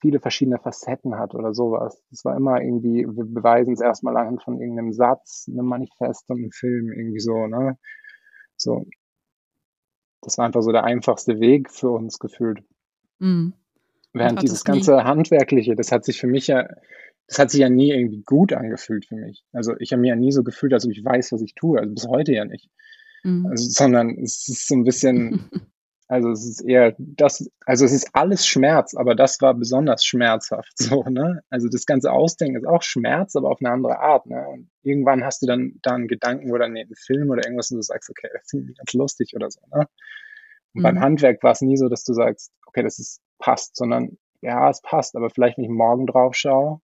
viele verschiedene Facetten hat oder sowas. Das war immer irgendwie, wir beweisen es erstmal anhand von irgendeinem Satz, einem Manifest und einem Film, irgendwie so, ne? So. Das war einfach so der einfachste Weg für uns gefühlt. Mhm. Während dieses ganze Handwerkliche, das hat sich für mich ja das hat sich ja nie irgendwie gut angefühlt für mich. Also ich habe mir ja nie so gefühlt, als ob ich weiß, was ich tue. Also bis heute ja nicht. Mhm. Also, sondern es ist so ein bisschen, also es ist eher das, also es ist alles Schmerz, aber das war besonders schmerzhaft so, ne? Also das ganze Ausdenken ist auch Schmerz, aber auf eine andere Art, ne? Und irgendwann hast du dann da einen Gedanken oder nee, einen Film oder irgendwas und du sagst, okay, das finde ich ganz lustig oder so, ne? Und mhm. beim Handwerk war es nie so, dass du sagst, okay, das ist passt, sondern ja, es passt, aber vielleicht, wenn ich morgen drauf schaue,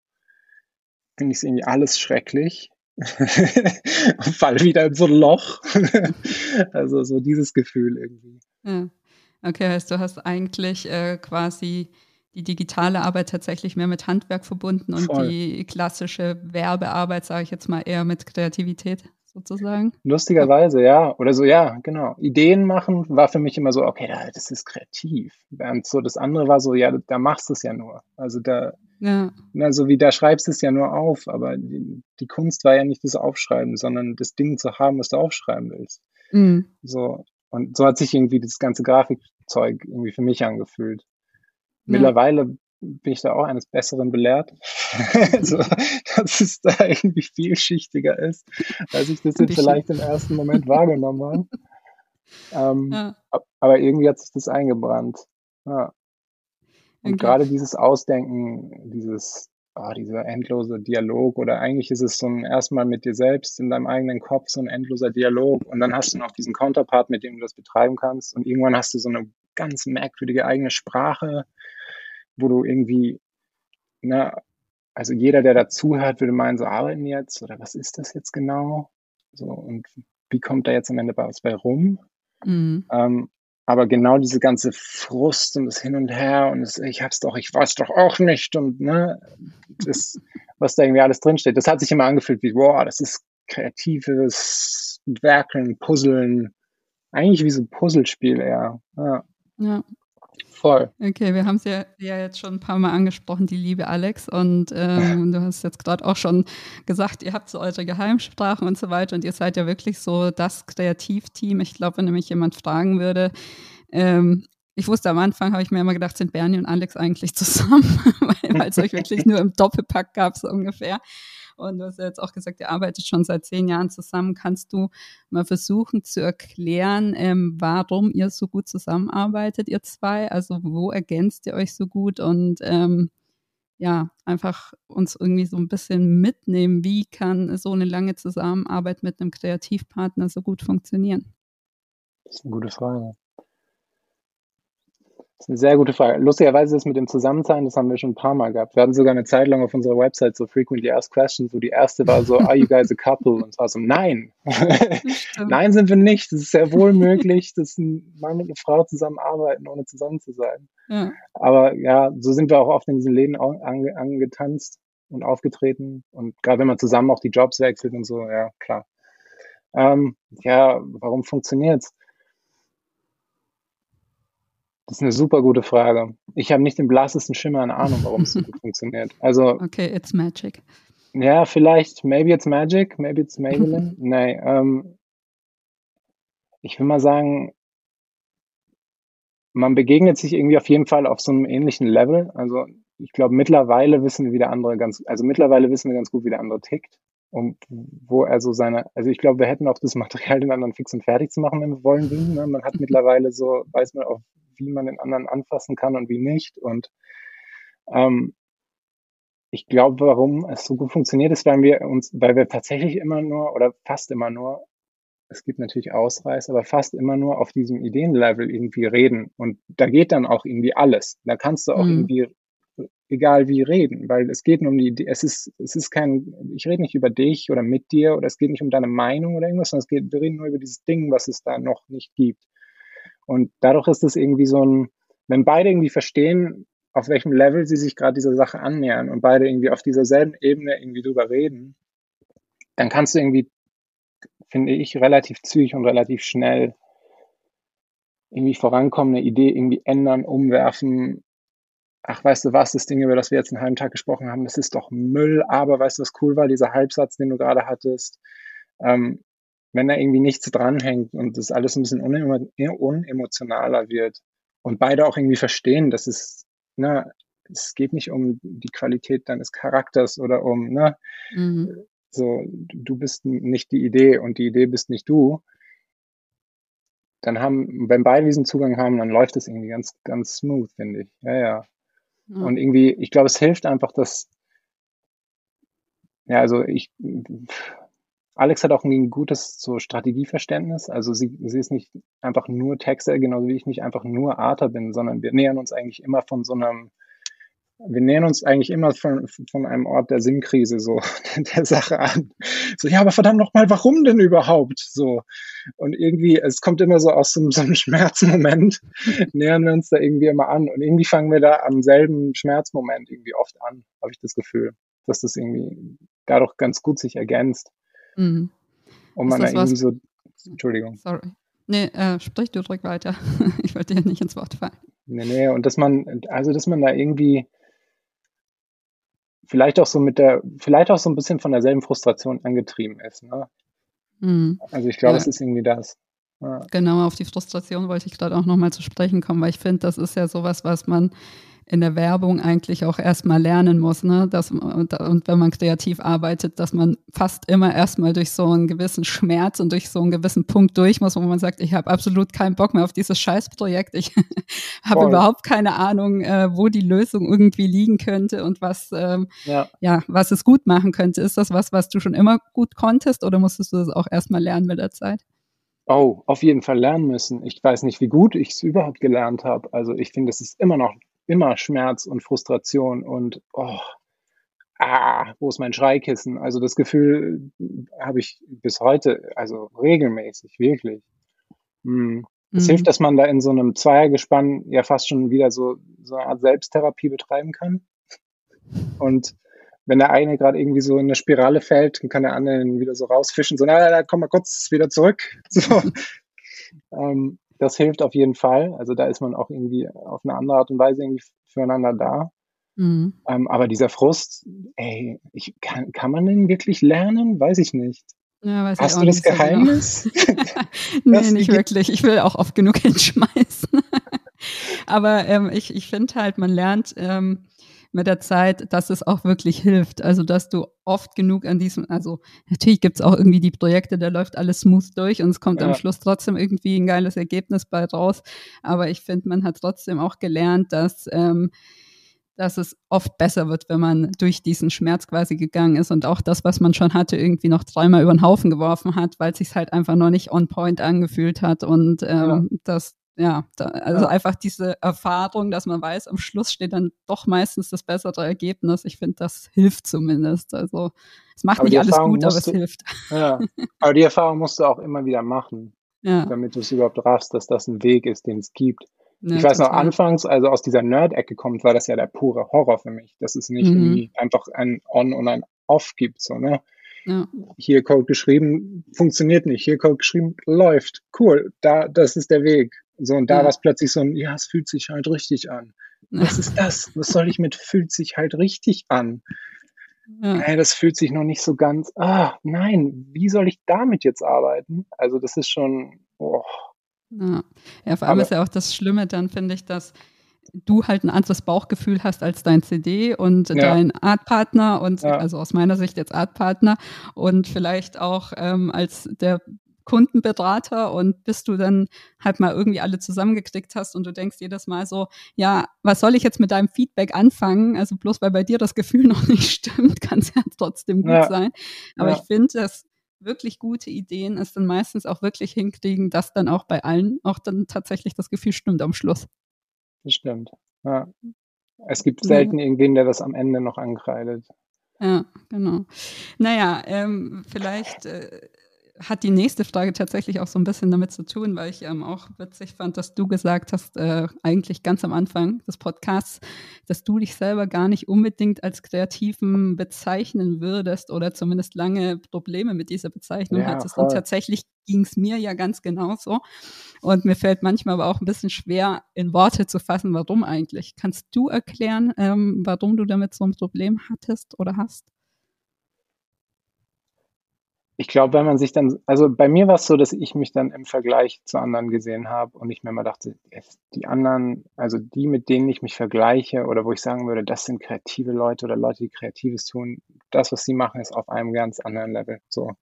finde ich es irgendwie alles schrecklich. und fall wieder in so ein Loch. also so dieses Gefühl irgendwie. Ja. Okay, heißt du hast eigentlich äh, quasi die digitale Arbeit tatsächlich mehr mit Handwerk verbunden und Voll. die klassische Werbearbeit, sage ich jetzt mal, eher mit Kreativität sozusagen. Lustigerweise, ja. Oder so, ja, genau. Ideen machen war für mich immer so, okay, das ist kreativ. Während so das andere war so, ja, da machst du es ja nur. Also da, ja. Na, so wie da schreibst du es ja nur auf, aber die, die, Kunst war ja nicht das Aufschreiben, sondern das Ding zu haben, was du aufschreiben willst. Mhm. So. Und so hat sich irgendwie das ganze Grafikzeug irgendwie für mich angefühlt. Ja. Mittlerweile bin ich da auch eines Besseren belehrt. so, dass es da irgendwie vielschichtiger ist, als ich das jetzt vielleicht im ersten Moment wahrgenommen habe. Ähm, ja. Aber irgendwie hat sich das eingebrannt. Ja. Und okay. gerade dieses Ausdenken, dieses, oh, dieser endlose Dialog oder eigentlich ist es so ein erstmal mit dir selbst in deinem eigenen Kopf so ein endloser Dialog und dann hast du noch diesen Counterpart, mit dem du das betreiben kannst und irgendwann hast du so eine ganz merkwürdige eigene Sprache, wo du irgendwie, na, also jeder, der dazuhört, würde meinen, so arbeiten jetzt oder was ist das jetzt genau? So und wie kommt da jetzt am Ende was bei rum? Mhm. Ähm, aber genau diese ganze Frust und das Hin und Her und das, ich hab's doch, ich weiß doch auch nicht und ne, das, was da irgendwie alles drinsteht, das hat sich immer angefühlt wie, wow, das ist kreatives Werkeln, Puzzeln, eigentlich wie so ein Puzzlespiel eher. Ja. ja. Voll. Okay, wir haben es ja, ja, jetzt schon ein paar Mal angesprochen, die liebe Alex. Und ähm, du hast jetzt gerade auch schon gesagt, ihr habt so eure Geheimsprachen und so weiter. Und ihr seid ja wirklich so das Kreativteam. Ich glaube, wenn nämlich jemand fragen würde, ähm, ich wusste am Anfang, habe ich mir immer gedacht, sind Bernie und Alex eigentlich zusammen, weil es euch wirklich nur im Doppelpack gab, so ungefähr. Und du hast ja jetzt auch gesagt, ihr arbeitet schon seit zehn Jahren zusammen. Kannst du mal versuchen zu erklären, ähm, warum ihr so gut zusammenarbeitet, ihr zwei? Also wo ergänzt ihr euch so gut und ähm, ja, einfach uns irgendwie so ein bisschen mitnehmen, wie kann so eine lange Zusammenarbeit mit einem Kreativpartner so gut funktionieren? Das ist eine gute Frage. Das ist eine sehr gute Frage. Lustigerweise ist mit dem Zusammensein, das haben wir schon ein paar Mal gehabt. Wir hatten sogar eine Zeit lang auf unserer Website so frequently asked questions, wo die erste war so, are you guys a couple? Und es war so, nein. nein sind wir nicht. Es ist sehr wohl möglich, dass ein Mann und eine Frau zusammenarbeiten, ohne zusammen zu sein. Ja. Aber ja, so sind wir auch oft in diesen Läden ange angetanzt und aufgetreten. Und gerade wenn man zusammen auch die Jobs wechselt und so, ja, klar. Ähm, ja, warum funktioniert's? Das ist eine super gute Frage. Ich habe nicht den blassesten Schimmer an Ahnung, warum es so gut funktioniert. Also, okay, it's magic. Ja, vielleicht, maybe it's magic, maybe it's Maybelline. nee, ähm, ich will mal sagen, man begegnet sich irgendwie auf jeden Fall auf so einem ähnlichen Level. Also ich glaube, mittlerweile wissen wir, wie der andere ganz, also mittlerweile wissen wir ganz gut, wie der andere tickt und wo er so seine, also ich glaube, wir hätten auch das Material, den anderen fix und fertig zu machen, wenn wir wollen, wie. Ne? Man hat mittlerweile so, weiß man auch, wie man den anderen anfassen kann und wie nicht. Und ähm, ich glaube, warum es so gut funktioniert, ist, weil wir uns, weil wir tatsächlich immer nur oder fast immer nur, es gibt natürlich Ausreißer, aber fast immer nur auf diesem Ideenlevel irgendwie reden. Und da geht dann auch irgendwie alles. Da kannst du auch mhm. irgendwie egal wie reden, weil es geht nur um die Idee, es ist, es ist kein, ich rede nicht über dich oder mit dir oder es geht nicht um deine Meinung oder irgendwas, sondern es geht, wir reden nur über dieses Ding, was es da noch nicht gibt. Und dadurch ist es irgendwie so ein, wenn beide irgendwie verstehen, auf welchem Level sie sich gerade dieser Sache annähern und beide irgendwie auf dieser selben Ebene irgendwie drüber reden, dann kannst du irgendwie, finde ich, relativ zügig und relativ schnell irgendwie vorankommen, eine Idee irgendwie ändern, umwerfen. Ach, weißt du was, das Ding, über das wir jetzt einen halben Tag gesprochen haben, das ist doch Müll, aber weißt du, was cool war, dieser Halbsatz, den du gerade hattest, ähm, wenn da irgendwie nichts dranhängt und das alles ein bisschen unemotionaler wird und beide auch irgendwie verstehen, dass es, ne, es geht nicht um die Qualität deines Charakters oder um, ne, mhm. so, du bist nicht die Idee und die Idee bist nicht du, dann haben, wenn beide diesen Zugang haben, dann läuft es irgendwie ganz, ganz smooth, finde ich. Ja, ja. Mhm. Und irgendwie, ich glaube, es hilft einfach, dass, ja, also ich, Alex hat auch ein gutes so Strategieverständnis. Also sie, sie ist nicht einfach nur Texter, genauso wie ich nicht einfach nur Arter bin, sondern wir nähern uns eigentlich immer von so einem, wir nähern uns eigentlich immer von, von einem Ort der Sinnkrise so der Sache an. So, ja, aber verdammt nochmal, warum denn überhaupt? So. Und irgendwie, es kommt immer so aus so, so einem Schmerzmoment, nähern wir uns da irgendwie immer an. Und irgendwie fangen wir da am selben Schmerzmoment irgendwie oft an, habe ich das Gefühl, dass das irgendwie dadurch ganz gut sich ergänzt. Mhm. Und man da irgendwie so, Entschuldigung. Sorry. Nee, äh, sprich du drück weiter. ich wollte dir nicht ins Wort fallen. Nee, nee, und dass man, also dass man da irgendwie vielleicht auch so mit der, vielleicht auch so ein bisschen von derselben Frustration angetrieben ist. Ne? Mhm. Also ich glaube, ja. es ist irgendwie das. Ja. Genau, auf die Frustration wollte ich gerade auch nochmal zu sprechen kommen, weil ich finde, das ist ja sowas, was man in der Werbung eigentlich auch erstmal lernen muss, ne? Dass, und, und wenn man kreativ arbeitet, dass man fast immer erstmal durch so einen gewissen Schmerz und durch so einen gewissen Punkt durch muss, wo man sagt, ich habe absolut keinen Bock mehr auf dieses Scheißprojekt. Ich habe überhaupt keine Ahnung, äh, wo die Lösung irgendwie liegen könnte und was, ähm, ja. ja, was es gut machen könnte. Ist das was, was du schon immer gut konntest oder musstest du das auch erstmal lernen mit der Zeit? Oh, auf jeden Fall lernen müssen. Ich weiß nicht, wie gut ich es überhaupt gelernt habe. Also ich finde, es ist immer noch immer Schmerz und Frustration und oh, ah, wo ist mein Schreikissen? Also das Gefühl habe ich bis heute, also regelmäßig, wirklich. Hm. Es mhm. hilft, dass man da in so einem Zweiergespann ja fast schon wieder so, so eine Art Selbsttherapie betreiben kann. Und wenn der eine gerade irgendwie so in eine Spirale fällt, dann kann der andere ihn wieder so rausfischen, so, na, na, na komm mal kurz wieder zurück. So. ähm, das hilft auf jeden Fall. Also da ist man auch irgendwie auf eine andere Art und Weise irgendwie füreinander da. Mhm. Ähm, aber dieser Frust, ey, ich, kann, kann man den wirklich lernen? Weiß ich nicht. Ja, Hast du das. Geheimnis? So genau. nee, das nicht wirklich. Ich will auch oft genug hinschmeißen. aber ähm, ich, ich finde halt, man lernt ähm, mit der Zeit, dass es auch wirklich hilft. Also, dass du oft genug an diesem, also natürlich gibt es auch irgendwie die Projekte, da läuft alles smooth durch und es kommt ja. am Schluss trotzdem irgendwie ein geiles Ergebnis bei raus. Aber ich finde, man hat trotzdem auch gelernt, dass ähm, dass es oft besser wird, wenn man durch diesen Schmerz quasi gegangen ist und auch das, was man schon hatte, irgendwie noch dreimal über den Haufen geworfen hat, weil es sich halt einfach noch nicht on point angefühlt hat und ähm, ja. das ja, da, also ja. einfach diese Erfahrung, dass man weiß, am Schluss steht dann doch meistens das bessere Ergebnis. Ich finde, das hilft zumindest. Also es macht aber nicht alles gut, aber es du, hilft. Ja, aber die Erfahrung musst du auch immer wieder machen, ja. damit du es überhaupt raffst, dass das ein Weg ist, den es gibt. Ja, ich weiß noch, anfangs, also aus dieser Nerd-Ecke kommt, war das ja der pure Horror für mich, dass es nicht mhm. einfach ein On und ein Off gibt, so, ne? Ja. Hier Code geschrieben, funktioniert nicht. Hier Code geschrieben, läuft. Cool, da, das ist der Weg. So, und da ja. war es plötzlich so ein, ja, es fühlt sich halt richtig an. Was ist das? Was soll ich mit fühlt sich halt richtig an? Ja. Hey, das fühlt sich noch nicht so ganz, ah, nein, wie soll ich damit jetzt arbeiten? Also, das ist schon, oh. Ja, ja vor allem Aber, ist ja auch das Schlimme dann, finde ich, dass du halt ein anderes Bauchgefühl hast als dein CD und ja. dein Artpartner und ja. also aus meiner Sicht jetzt Artpartner und vielleicht auch ähm, als der Kundenberater und bis du dann halt mal irgendwie alle zusammengeklickt hast und du denkst jedes Mal so, ja, was soll ich jetzt mit deinem Feedback anfangen? Also bloß weil bei dir das Gefühl noch nicht stimmt, kann es ja trotzdem gut ja. sein. Aber ich finde, dass wirklich gute Ideen es dann meistens auch wirklich hinkriegen, dass dann auch bei allen auch dann tatsächlich das Gefühl stimmt am Schluss. Das stimmt. Ja. Es gibt selten ja. irgendwen, der das am Ende noch ankreidet. Ja, genau. Naja, ähm, vielleicht äh, hat die nächste Frage tatsächlich auch so ein bisschen damit zu tun, weil ich ähm, auch witzig fand, dass du gesagt hast, äh, eigentlich ganz am Anfang des Podcasts, dass du dich selber gar nicht unbedingt als Kreativen bezeichnen würdest oder zumindest lange Probleme mit dieser Bezeichnung ja, hattest. Voll. Und tatsächlich ging es mir ja ganz genauso. Und mir fällt manchmal aber auch ein bisschen schwer, in Worte zu fassen, warum eigentlich. Kannst du erklären, ähm, warum du damit so ein Problem hattest oder hast? Ich glaube, wenn man sich dann, also bei mir war es so, dass ich mich dann im Vergleich zu anderen gesehen habe und ich mir immer dachte, die anderen, also die, mit denen ich mich vergleiche oder wo ich sagen würde, das sind kreative Leute oder Leute, die Kreatives tun, das, was sie machen, ist auf einem ganz anderen Level. So.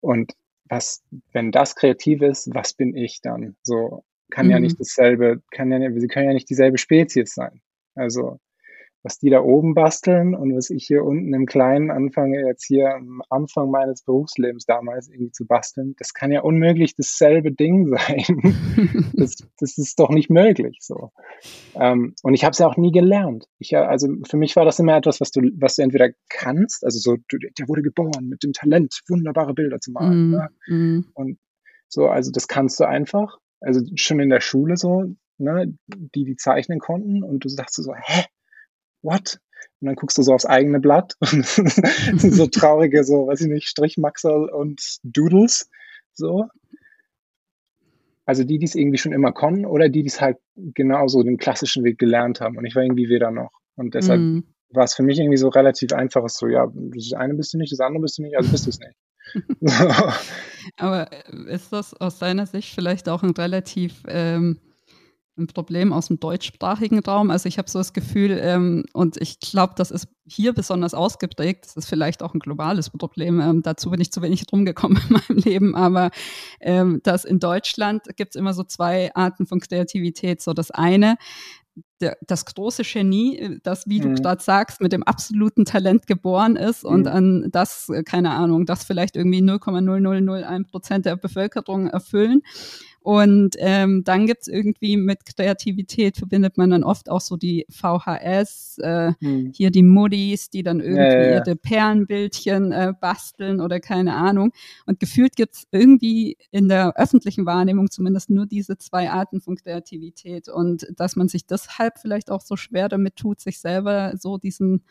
Und was, wenn das kreativ ist, was bin ich dann? So kann mhm. ja nicht dasselbe, kann ja, sie können ja nicht dieselbe Spezies sein. Also was die da oben basteln und was ich hier unten im Kleinen anfange, jetzt hier am Anfang meines Berufslebens damals irgendwie zu basteln, das kann ja unmöglich dasselbe Ding sein. das, das ist doch nicht möglich so. Ähm, und ich habe es ja auch nie gelernt. Ich, also für mich war das immer etwas, was du, was du entweder kannst, also so, du, der wurde geboren mit dem Talent, wunderbare Bilder zu malen. Mm, ne? mm. Und so, also das kannst du einfach. Also schon in der Schule so, ne, die die zeichnen konnten und du sagst so, hä? What? Und dann guckst du so aufs eigene Blatt und so traurige, so, weiß ich nicht, Strichmaxel und Doodles, so. Also die, die es irgendwie schon immer konnten oder die, die es halt genauso den klassischen Weg gelernt haben. Und ich war irgendwie weder noch. Und deshalb mm. war es für mich irgendwie so relativ einfach, so, ja, das eine bist du nicht, das andere bist du nicht, also bist du es nicht. Aber ist das aus deiner Sicht vielleicht auch ein relativ ähm, ein Problem aus dem deutschsprachigen Raum. Also ich habe so das Gefühl, ähm, und ich glaube, das ist hier besonders ausgeprägt, das ist vielleicht auch ein globales Problem, ähm, dazu bin ich zu wenig rumgekommen in meinem Leben, aber ähm, dass in Deutschland gibt es immer so zwei Arten von Kreativität. So das eine, der, das große Genie, das, wie mhm. du gerade sagst, mit dem absoluten Talent geboren ist mhm. und an das, äh, keine Ahnung, das vielleicht irgendwie 0,0001 Prozent der Bevölkerung erfüllen. Und ähm, dann gibt's irgendwie mit Kreativität verbindet man dann oft auch so die VHS, äh, hm. hier die Muddis, die dann irgendwie ja, ja, ja. ihre Perlenbildchen äh, basteln oder keine Ahnung. Und gefühlt gibt's irgendwie in der öffentlichen Wahrnehmung zumindest nur diese zwei Arten von Kreativität. Und dass man sich deshalb vielleicht auch so schwer damit tut, sich selber so diesen,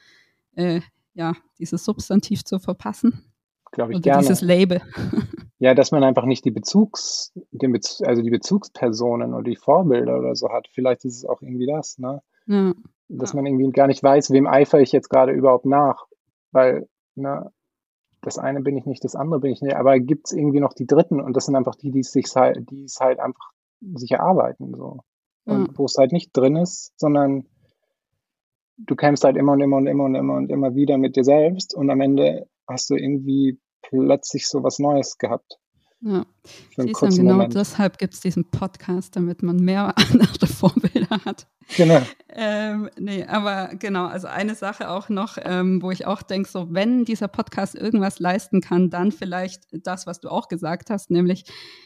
äh, ja, dieses Substantiv zu verpassen. Glaube ich oder gerne. Dieses Label. Ja, dass man einfach nicht die Bezugs, den Bez also die Bezugspersonen oder die Vorbilder oder so hat. Vielleicht ist es auch irgendwie das, ne? Ja. Dass man irgendwie gar nicht weiß, wem eifere ich jetzt gerade überhaupt nach. Weil, ne, das eine bin ich nicht, das andere bin ich nicht. Aber gibt es irgendwie noch die Dritten und das sind einfach die, die es sich halt, die es halt einfach sich erarbeiten. So. Und ja. wo es halt nicht drin ist, sondern du kämpfst halt immer und immer und immer und immer und immer wieder mit dir selbst und am Ende hast du irgendwie plötzlich so was Neues gehabt. Ja, Siehst genau Moment. deshalb gibt es diesen Podcast, damit man mehr andere Vorbilder hat. Genau. Ähm, nee, aber genau, also eine Sache auch noch, ähm, wo ich auch denke, so wenn dieser Podcast irgendwas leisten kann, dann vielleicht das, was du auch gesagt hast, nämlich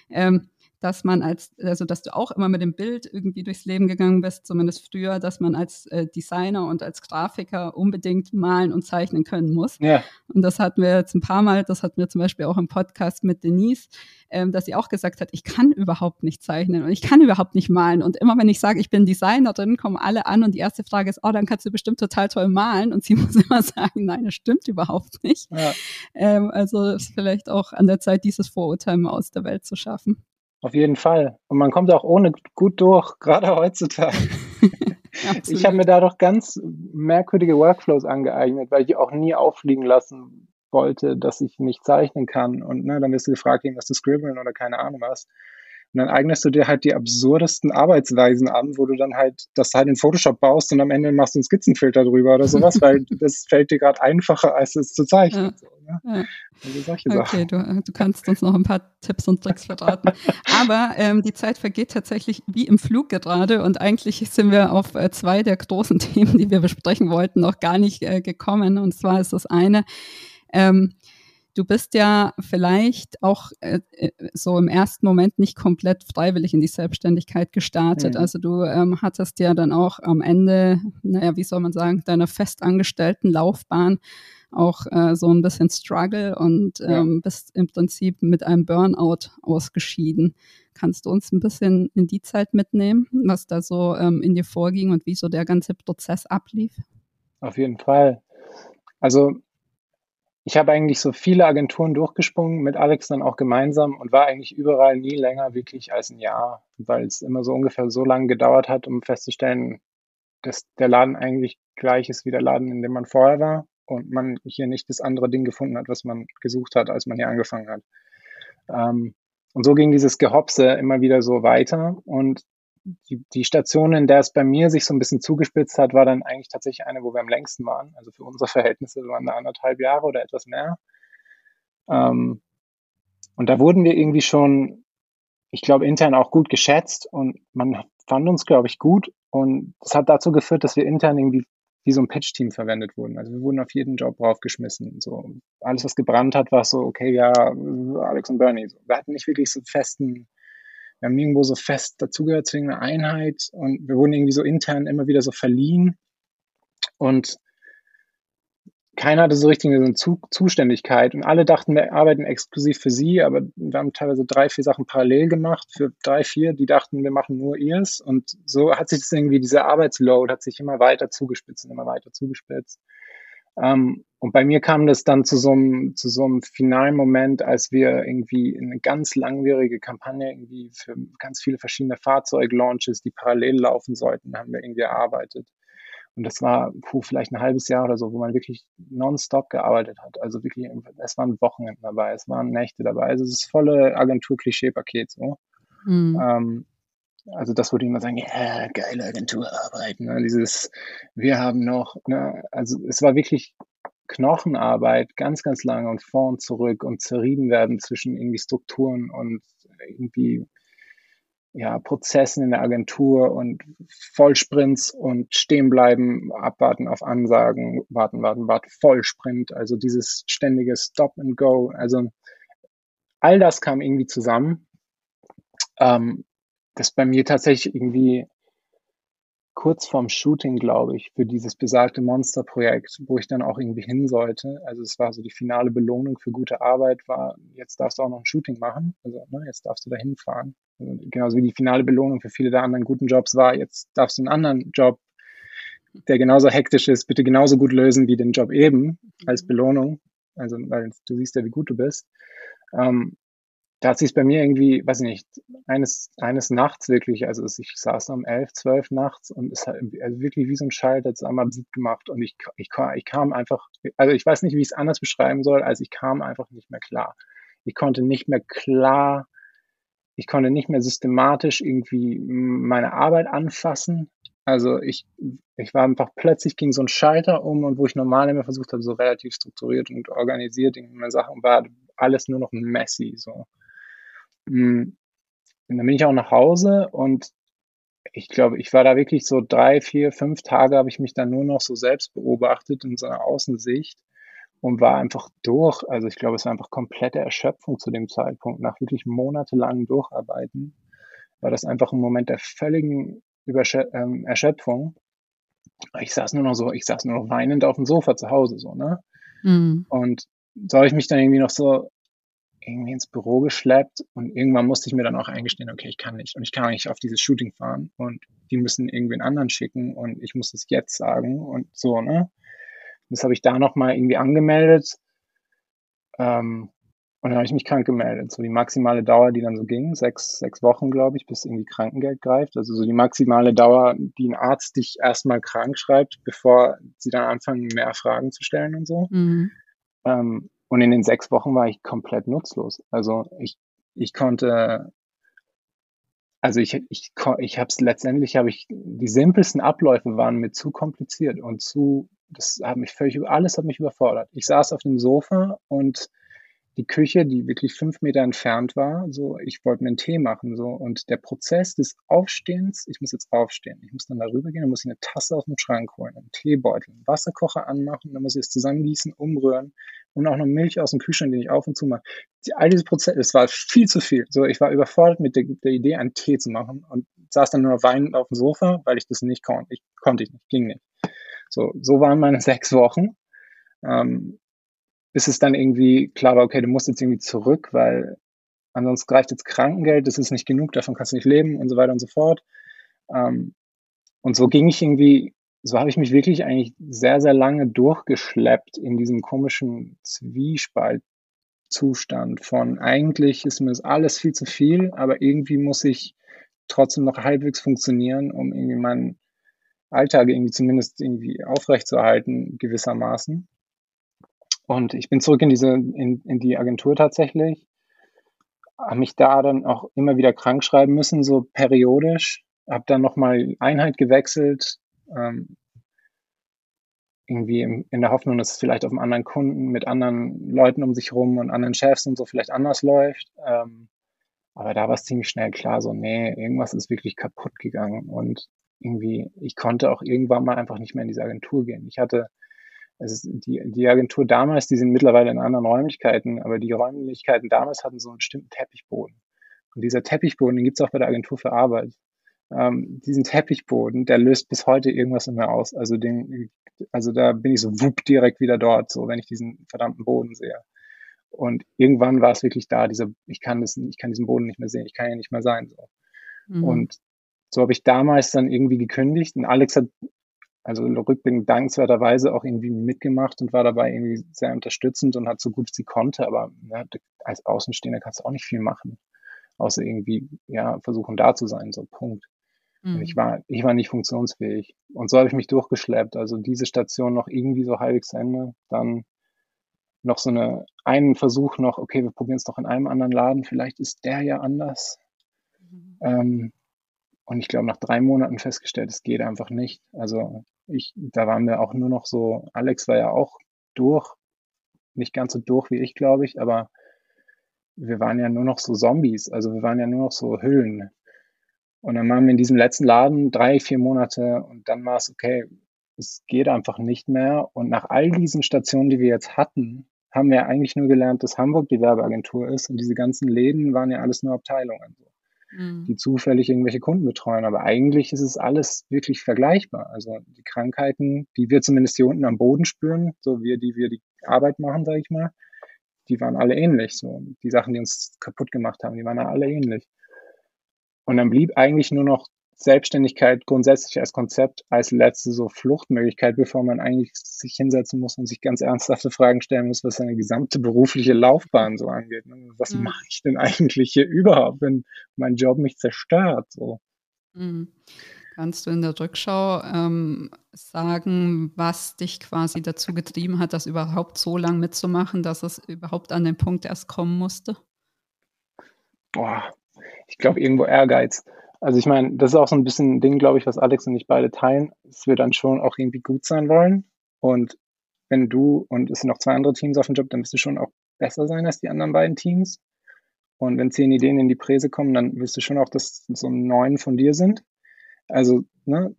ähm, dass man als, also dass du auch immer mit dem Bild irgendwie durchs Leben gegangen bist, zumindest früher, dass man als äh, Designer und als Grafiker unbedingt malen und zeichnen können muss. Ja. Und das hatten wir jetzt ein paar Mal, das hatten wir zum Beispiel auch im Podcast mit Denise, ähm, dass sie auch gesagt hat, ich kann überhaupt nicht zeichnen und ich kann überhaupt nicht malen. Und immer wenn ich sage, ich bin Designerin, kommen alle an und die erste Frage ist, oh, dann kannst du bestimmt total toll malen. Und sie muss immer sagen, nein, das stimmt überhaupt nicht. Ja. Ähm, also ist vielleicht auch an der Zeit, dieses Vorurteil mal aus der Welt zu schaffen. Auf jeden Fall. Und man kommt auch ohne gut durch, gerade heutzutage. ich habe mir da doch ganz merkwürdige Workflows angeeignet, weil ich auch nie auffliegen lassen wollte, dass ich nicht zeichnen kann. Und ne, dann wirst du gefragt, was zu scribbeln oder keine Ahnung was. Und dann eignest du dir halt die absurdesten Arbeitsweisen an, wo du dann halt das halt in Photoshop baust und am Ende machst du einen Skizzenfilter drüber oder sowas, weil das fällt dir gerade einfacher, als es zu zeichnen. Ja. So, ne? ja. Also okay, du, du, kannst uns noch ein paar Tipps und Tricks verraten. Aber ähm, die Zeit vergeht tatsächlich wie im Flug gerade und eigentlich sind wir auf äh, zwei der großen Themen, die wir besprechen wollten, noch gar nicht äh, gekommen. Und zwar ist das eine, ähm, du bist ja vielleicht auch äh, äh, so im ersten Moment nicht komplett freiwillig in die Selbstständigkeit gestartet. Mhm. Also du ähm, hattest ja dann auch am Ende, naja, wie soll man sagen, deiner festangestellten Laufbahn auch äh, so ein bisschen Struggle und ähm, ja. bist im Prinzip mit einem Burnout ausgeschieden. Kannst du uns ein bisschen in die Zeit mitnehmen, was da so ähm, in dir vorging und wie so der ganze Prozess ablief? Auf jeden Fall. Also ich habe eigentlich so viele Agenturen durchgesprungen, mit Alex dann auch gemeinsam und war eigentlich überall nie länger wirklich als ein Jahr, weil es immer so ungefähr so lange gedauert hat, um festzustellen, dass der Laden eigentlich gleich ist wie der Laden, in dem man vorher war und man hier nicht das andere Ding gefunden hat, was man gesucht hat, als man hier angefangen hat. Ähm, und so ging dieses Gehopse immer wieder so weiter und die, die Station, in der es bei mir sich so ein bisschen zugespitzt hat, war dann eigentlich tatsächlich eine, wo wir am längsten waren. Also für unsere Verhältnisse waren da anderthalb Jahre oder etwas mehr. Ähm, und da wurden wir irgendwie schon, ich glaube, intern auch gut geschätzt und man fand uns, glaube ich, gut. Und das hat dazu geführt, dass wir intern irgendwie wie so ein Pitch-Team verwendet wurden. Also wir wurden auf jeden Job draufgeschmissen. So alles, was gebrannt hat, war so, okay, ja, Alex und Bernie. So. Wir hatten nicht wirklich so festen wir haben irgendwo so fest dazugehört zu irgendeiner Einheit und wir wurden irgendwie so intern immer wieder so verliehen und keiner hatte so richtig eine Zuständigkeit und alle dachten, wir arbeiten exklusiv für sie, aber wir haben teilweise drei, vier Sachen parallel gemacht für drei, vier, die dachten, wir machen nur ihrs und so hat sich das irgendwie, diese Arbeitsload hat sich immer weiter zugespitzt und immer weiter zugespitzt. Ähm, und bei mir kam das dann zu so einem, zu so einem finalen Moment, als wir irgendwie eine ganz langwierige Kampagne irgendwie für ganz viele verschiedene Fahrzeuglaunches, die parallel laufen sollten, haben wir irgendwie erarbeitet. Und das war puh, vielleicht ein halbes Jahr oder so, wo man wirklich nonstop gearbeitet hat. Also wirklich, es waren Wochenenden dabei, es waren Nächte dabei. Also es ist volle Agentur-Klischee-Paket so. Mhm. Ähm, also das würde ich immer sagen, ja, geile Agenturarbeit. Ne? Dieses, wir haben noch, ne? also es war wirklich Knochenarbeit, ganz, ganz lange und vor und zurück und zerrieben werden zwischen irgendwie Strukturen und irgendwie ja, Prozessen in der Agentur und Vollsprints und stehen bleiben, abwarten auf Ansagen, warten, warten, warten, Vollsprint, also dieses ständige Stop and Go. Also all das kam irgendwie zusammen. Ähm, das bei mir tatsächlich irgendwie kurz vorm Shooting, glaube ich, für dieses besagte Monster-Projekt, wo ich dann auch irgendwie hin sollte. Also es war so die finale Belohnung für gute Arbeit, war, jetzt darfst du auch noch ein Shooting machen. Also ne, jetzt darfst du da hinfahren. Also, genauso wie die finale Belohnung für viele der anderen guten Jobs war, jetzt darfst du einen anderen Job, der genauso hektisch ist, bitte genauso gut lösen wie den Job eben als mhm. Belohnung. Also, weil du siehst ja, wie gut du bist. Ähm, da hat sich bei mir irgendwie, weiß ich nicht, eines, eines Nachts wirklich, also ich saß um elf, zwölf nachts und es hat also wirklich wie so ein Schalter jetzt einmal gemacht und ich, ich, ich kam einfach, also ich weiß nicht, wie ich es anders beschreiben soll, als ich kam einfach nicht mehr klar. Ich konnte nicht mehr klar, ich konnte nicht mehr systematisch irgendwie meine Arbeit anfassen. Also ich, ich war einfach plötzlich ging so ein Schalter um und wo ich normal immer versucht habe, so relativ strukturiert und organisiert in meine Sachen, war alles nur noch messy, so. Hm, und dann bin ich auch nach Hause und ich glaube, ich war da wirklich so drei, vier, fünf Tage habe ich mich dann nur noch so selbst beobachtet in so einer Außensicht und war einfach durch. Also ich glaube, es war einfach komplette Erschöpfung zu dem Zeitpunkt. Nach wirklich monatelangem Durcharbeiten war das einfach ein Moment der völligen Überschö ähm, Erschöpfung. Ich saß nur noch so, ich saß nur noch weinend auf dem Sofa zu Hause, so, ne? Mhm. Und so habe ich mich dann irgendwie noch so irgendwie ins Büro geschleppt und irgendwann musste ich mir dann auch eingestehen, okay, ich kann nicht und ich kann nicht auf dieses Shooting fahren und die müssen irgendwie einen anderen schicken und ich muss es jetzt sagen und so, ne? Das habe ich da nochmal irgendwie angemeldet. Ähm, und dann habe ich mich krank gemeldet. So die maximale Dauer, die dann so ging, sechs, sechs Wochen, glaube ich, bis irgendwie Krankengeld greift. Also so die maximale Dauer, die ein Arzt dich erstmal krank schreibt, bevor sie dann anfangen, mehr Fragen zu stellen und so. Mhm. Ähm, und in den sechs Wochen war ich komplett nutzlos. Also ich, ich konnte, also ich, ich, ich habe es letztendlich, habe ich, die simpelsten Abläufe waren mir zu kompliziert und zu das hat mich völlig, alles hat mich überfordert. Ich saß auf dem Sofa und die Küche, die wirklich fünf Meter entfernt war, so, ich wollte mir einen Tee machen, so, und der Prozess des Aufstehens, ich muss jetzt aufstehen, ich muss dann darüber gehen, dann muss ich eine Tasse aus dem Schrank holen, einen Teebeutel, einen Wasserkocher anmachen, dann muss ich es zusammengießen, umrühren und auch noch Milch aus dem Kühlschrank, den ich auf und zu mache. All diese Prozesse, es war viel zu viel. So, ich war überfordert mit der, der Idee, einen Tee zu machen und saß dann nur weinend auf dem Sofa, weil ich das nicht konnte. Ich konnte ich nicht, ging nicht. So, so waren meine sechs Wochen. Ähm, bis es dann irgendwie klar war, okay, du musst jetzt irgendwie zurück, weil ansonsten greift jetzt Krankengeld, das ist nicht genug, davon kannst du nicht leben und so weiter und so fort. Ähm, und so ging ich irgendwie, so habe ich mich wirklich eigentlich sehr, sehr lange durchgeschleppt in diesem komischen Zwiespaltzustand von eigentlich ist mir das alles viel zu viel, aber irgendwie muss ich trotzdem noch halbwegs funktionieren, um irgendwie meinen Alltag irgendwie zumindest irgendwie aufrechtzuerhalten, gewissermaßen. Und ich bin zurück in diese, in, in die Agentur tatsächlich, habe mich da dann auch immer wieder krank schreiben müssen, so periodisch, habe dann nochmal Einheit gewechselt, ähm, irgendwie in, in der Hoffnung, dass es vielleicht auf einem anderen Kunden mit anderen Leuten um sich rum und anderen Chefs und so vielleicht anders läuft. Ähm, aber da war es ziemlich schnell klar, so, nee, irgendwas ist wirklich kaputt gegangen. Und irgendwie, ich konnte auch irgendwann mal einfach nicht mehr in diese Agentur gehen. Ich hatte, also die, die Agentur damals, die sind mittlerweile in anderen Räumlichkeiten, aber die Räumlichkeiten damals hatten so einen bestimmten Teppichboden. Und dieser Teppichboden, den gibt es auch bei der Agentur für Arbeit. Ähm, diesen Teppichboden, der löst bis heute irgendwas in mir aus. Also den, also da bin ich so wupp direkt wieder dort, so wenn ich diesen verdammten Boden sehe. Und irgendwann war es wirklich da, dieser, ich kann das, ich kann diesen Boden nicht mehr sehen, ich kann ja nicht mehr sein. So. Mhm. Und so habe ich damals dann irgendwie gekündigt und Alex hat also rückblickend dankenswerterweise auch irgendwie mitgemacht und war dabei irgendwie sehr unterstützend und hat so gut sie konnte, aber ne, als Außenstehender kannst du auch nicht viel machen, außer irgendwie ja versuchen da zu sein, so Punkt. Mhm. Ich war ich war nicht funktionsfähig und so habe ich mich durchgeschleppt. Also diese Station noch irgendwie so halbwegs zu Ende, dann noch so eine einen Versuch noch, okay, wir probieren es doch in einem anderen Laden, vielleicht ist der ja anders. Mhm. Ähm, und ich glaube, nach drei Monaten festgestellt, es geht einfach nicht. Also ich, da waren wir auch nur noch so, Alex war ja auch durch, nicht ganz so durch wie ich, glaube ich, aber wir waren ja nur noch so Zombies, also wir waren ja nur noch so Hüllen. Und dann waren wir in diesem letzten Laden drei, vier Monate und dann war es okay, es geht einfach nicht mehr. Und nach all diesen Stationen, die wir jetzt hatten, haben wir eigentlich nur gelernt, dass Hamburg die Werbeagentur ist und diese ganzen Läden waren ja alles nur Abteilungen. So mhm. die zufällig irgendwelche Kunden betreuen. Aber eigentlich ist es alles wirklich vergleichbar. Also die Krankheiten, die wir zumindest hier unten am Boden spüren, so wir, die wir die Arbeit machen, sage ich mal, die waren alle ähnlich. So die Sachen, die uns kaputt gemacht haben, die waren alle ähnlich. Und dann blieb eigentlich nur noch Selbstständigkeit grundsätzlich als Konzept, als letzte so Fluchtmöglichkeit, bevor man eigentlich sich hinsetzen muss und sich ganz ernsthafte Fragen stellen muss, was seine gesamte berufliche Laufbahn so angeht. Ne? Was mhm. mache ich denn eigentlich hier überhaupt, wenn mein Job mich zerstört? So. Mhm. Kannst du in der Rückschau ähm, sagen, was dich quasi dazu getrieben hat, das überhaupt so lang mitzumachen, dass es überhaupt an den Punkt erst kommen musste? Boah, ich glaube irgendwo Ehrgeiz. Also ich meine, das ist auch so ein bisschen ein Ding, glaube ich, was Alex und ich beide teilen, dass wir dann schon auch irgendwie gut sein wollen. Und wenn du und es sind noch zwei andere Teams auf dem Job, dann wirst du schon auch besser sein als die anderen beiden Teams. Und wenn zehn Ideen in die Präse kommen, dann wirst du schon auch, dass so neun von dir sind. Also ne,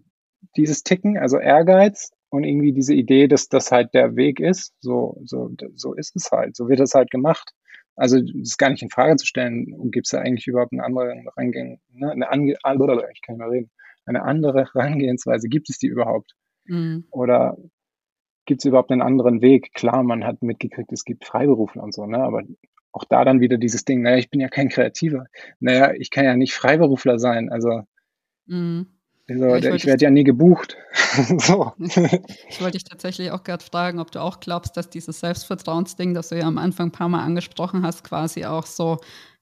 dieses Ticken, also Ehrgeiz und irgendwie diese Idee, dass das halt der Weg ist, so, so, so ist es halt, so wird es halt gemacht. Also das ist gar nicht in Frage zu stellen, gibt es da eigentlich überhaupt eine andere Herangehensweise, ne? eine ange ich kann nicht mehr reden, eine andere Herangehensweise, gibt es die überhaupt? Mhm. Oder gibt es überhaupt einen anderen Weg? Klar, man hat mitgekriegt, es gibt Freiberufler und so, ne? aber auch da dann wieder dieses Ding, naja, ich bin ja kein Kreativer. Naja, ich kann ja nicht Freiberufler sein. Also, mhm. Also ja, ich, ich werde ja nie gebucht. so. Ich wollte dich tatsächlich auch gerade fragen, ob du auch glaubst, dass dieses Selbstvertrauensding, das du ja am Anfang ein paar Mal angesprochen hast, quasi auch so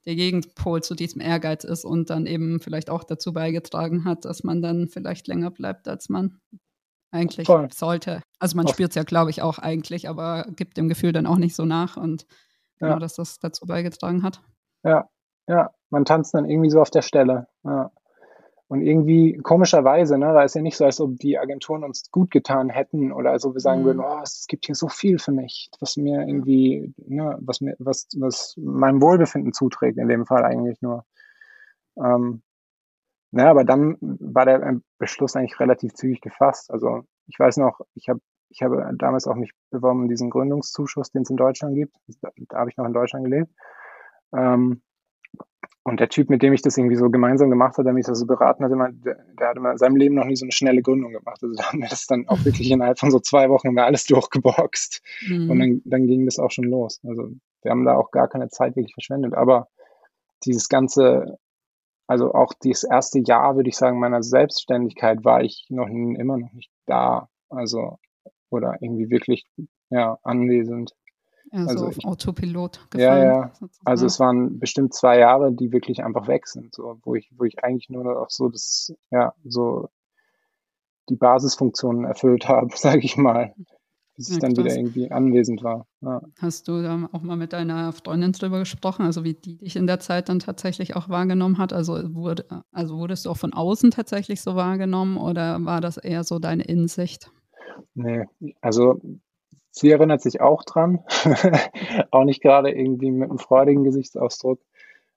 der Gegenpol zu diesem Ehrgeiz ist und dann eben vielleicht auch dazu beigetragen hat, dass man dann vielleicht länger bleibt, als man eigentlich Voll. sollte. Also man spürt es ja, glaube ich, auch eigentlich, aber gibt dem Gefühl dann auch nicht so nach und genau, ja. dass das dazu beigetragen hat. Ja, ja, man tanzt dann irgendwie so auf der Stelle. Ja. Und irgendwie komischerweise, ne, weil es ja nicht so, als ob die Agenturen uns gut getan hätten oder als ob wir sagen mhm. würden, oh, es gibt hier so viel für mich, was mir irgendwie, ne, was mir, was, was meinem Wohlbefinden zuträgt, in dem Fall eigentlich nur. Ähm, na, aber dann war der Beschluss eigentlich relativ zügig gefasst. Also ich weiß noch, ich habe ich habe damals auch mich beworben, diesen Gründungszuschuss, den es in Deutschland gibt. Da, da habe ich noch in Deutschland gelebt. Ähm, und der Typ, mit dem ich das irgendwie so gemeinsam gemacht habe, der mich das so beraten hat, immer, der, der hat immer in seinem Leben noch nie so eine schnelle Gründung gemacht. Also da haben wir das dann auch wirklich innerhalb von so zwei Wochen haben wir alles durchgeboxt. Mhm. Und dann, dann ging das auch schon los. Also wir haben da auch gar keine Zeit wirklich verschwendet. Aber dieses ganze, also auch dieses erste Jahr, würde ich sagen, meiner Selbstständigkeit war ich noch immer noch nicht da. Also oder irgendwie wirklich ja, anwesend. Ja, also so auf ich, Autopilot gefahren. Ja, ja. Sozusagen. Also es waren bestimmt zwei Jahre, die wirklich einfach weg sind, so, wo ich, wo ich eigentlich nur noch so das, ja, so die Basisfunktionen erfüllt habe, sage ich mal, bis ich ja, dann wieder irgendwie anwesend war. Ja. Hast du da auch mal mit deiner Freundin drüber gesprochen, also wie die dich in der Zeit dann tatsächlich auch wahrgenommen hat? Also, wurde, also wurdest du auch von außen tatsächlich so wahrgenommen oder war das eher so deine Insicht? Nee, also sie erinnert sich auch dran. auch nicht gerade irgendwie mit einem freudigen Gesichtsausdruck.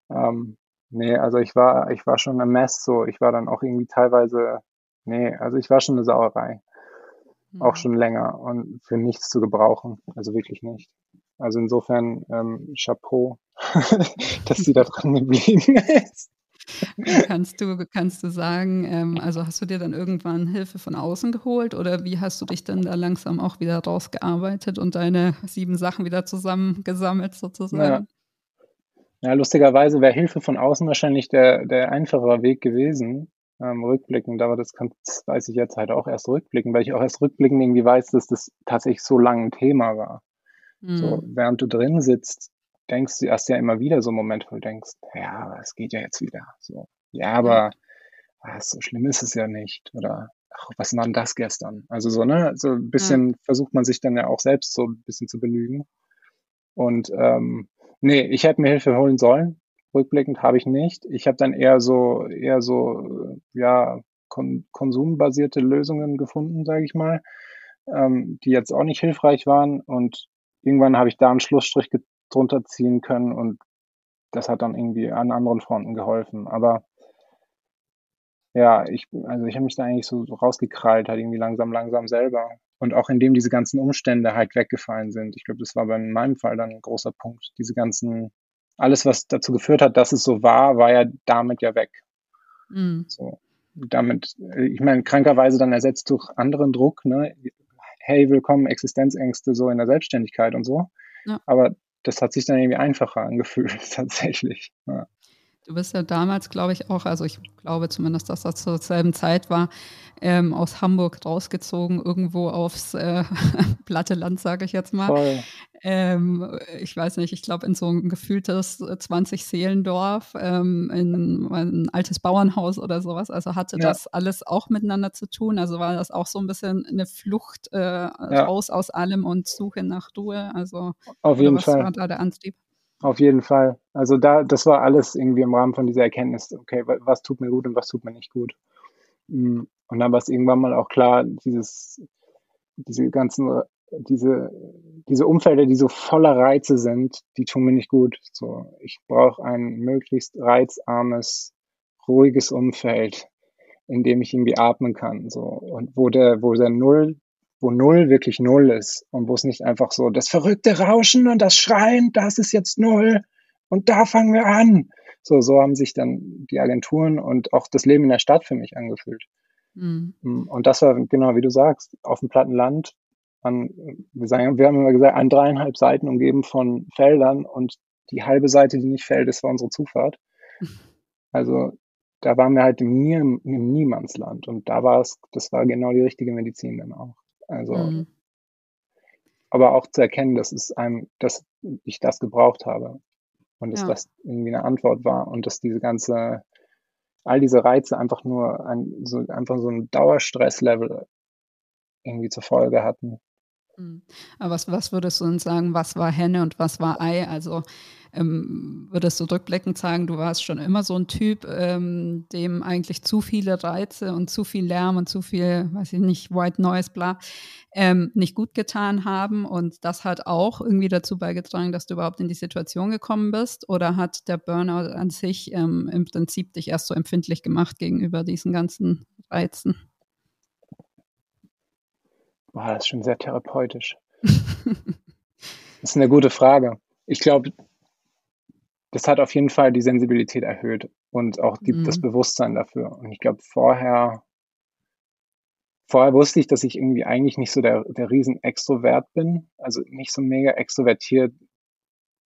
Ähm, nee, also ich war, ich war schon ein Mess so. Ich war dann auch irgendwie teilweise, nee, also ich war schon eine Sauerei. Mhm. Auch schon länger und für nichts zu gebrauchen. Also wirklich nicht. Also insofern ähm, Chapeau, dass sie da dran geblieben ist. Kannst du, kannst du sagen, ähm, also hast du dir dann irgendwann Hilfe von außen geholt oder wie hast du dich dann da langsam auch wieder rausgearbeitet und deine sieben Sachen wieder zusammengesammelt sozusagen? Ja, ja lustigerweise wäre Hilfe von außen wahrscheinlich der, der einfachere Weg gewesen. Ähm, rückblickend, aber das, kann, das weiß ich jetzt halt auch erst rückblicken, weil ich auch erst rückblickend irgendwie weiß, dass das tatsächlich so lange ein Thema war. Mhm. So, während du drin sitzt, denkst du hast ja immer wieder so einen Moment, wo du denkst, ja, aber es geht ja jetzt wieder. So, ja, aber ach, so schlimm ist es ja nicht. Oder ach, was war denn das gestern? Also so, ne, so ein bisschen ja. versucht man sich dann ja auch selbst so ein bisschen zu belügen. Und ähm, nee, ich hätte mir Hilfe holen sollen. Rückblickend habe ich nicht. Ich habe dann eher so, eher so, ja, kon konsumbasierte Lösungen gefunden, sage ich mal, ähm, die jetzt auch nicht hilfreich waren. Und irgendwann habe ich da einen Schlussstrich drunter ziehen können und das hat dann irgendwie an anderen Fronten geholfen. Aber ja, ich, also ich habe mich da eigentlich so, rausgekrallt, halt irgendwie langsam, langsam selber. Und auch indem diese ganzen Umstände halt weggefallen sind. Ich glaube, das war bei meinem Fall dann ein großer Punkt. Diese ganzen, alles, was dazu geführt hat, dass es so war, war ja damit ja weg. Mhm. So, damit, ich meine, krankerweise dann ersetzt durch anderen Druck, ne? Hey, willkommen, Existenzängste so in der Selbstständigkeit und so. Ja. Aber das hat sich dann irgendwie einfacher angefühlt, tatsächlich. Ja. Du bist ja damals, glaube ich, auch, also ich glaube zumindest, dass das zur selben Zeit war, ähm, aus Hamburg rausgezogen, irgendwo aufs äh, platte Land, sage ich jetzt mal. Ähm, ich weiß nicht, ich glaube in so ein gefühltes 20-Seelendorf, ähm, in ein altes Bauernhaus oder sowas. Also hatte ja. das alles auch miteinander zu tun? Also war das auch so ein bisschen eine Flucht äh, ja. raus aus allem und Suche nach Ruhe? Also auf jeden was Fall. war da der Antrieb? Auf jeden Fall. Also da, das war alles irgendwie im Rahmen von dieser Erkenntnis, okay, was tut mir gut und was tut mir nicht gut. Mm, und dann war es irgendwann mal auch klar, dieses, diese ganzen, diese, diese Umfelder, die so voller Reize sind, die tun mir nicht gut. So, ich brauche ein möglichst reizarmes, ruhiges Umfeld, in dem ich irgendwie atmen kann. So, und wo der, wo der Null, wo Null wirklich Null ist und wo es nicht einfach so das verrückte Rauschen und das Schreien, das ist jetzt Null und da fangen wir an. So, so haben sich dann die Agenturen und auch das Leben in der Stadt für mich angefühlt. Mhm. Und das war genau wie du sagst, auf dem platten Land, an, wir, sagen, wir haben immer gesagt, an dreieinhalb Seiten umgeben von Feldern und die halbe Seite, die nicht fällt, ist war unsere Zufahrt. Also da waren wir halt im, Nie im Niemandsland und da war es, das war genau die richtige Medizin dann auch. Also, mhm. aber auch zu erkennen, dass es einem, dass ich das gebraucht habe und dass ja. das irgendwie eine Antwort war und dass diese ganze, all diese Reize einfach nur ein, so, einfach so ein Dauerstresslevel irgendwie zur Folge hatten. Mhm. Aber was, was würdest du uns sagen, was war Henne und was war Ei? Also ähm, würdest du rückblickend sagen, du warst schon immer so ein Typ, ähm, dem eigentlich zu viele Reize und zu viel Lärm und zu viel, weiß ich nicht, White Noise, bla, ähm, nicht gut getan haben und das hat auch irgendwie dazu beigetragen, dass du überhaupt in die Situation gekommen bist? Oder hat der Burnout an sich ähm, im Prinzip dich erst so empfindlich gemacht gegenüber diesen ganzen Reizen? Boah, das ist schon sehr therapeutisch. das ist eine gute Frage. Ich glaube, das hat auf jeden Fall die Sensibilität erhöht und auch die, mhm. das Bewusstsein dafür. Und ich glaube, vorher, vorher wusste ich, dass ich irgendwie eigentlich nicht so der, der Riesen-Extrovert bin, also nicht so mega extrovertiert.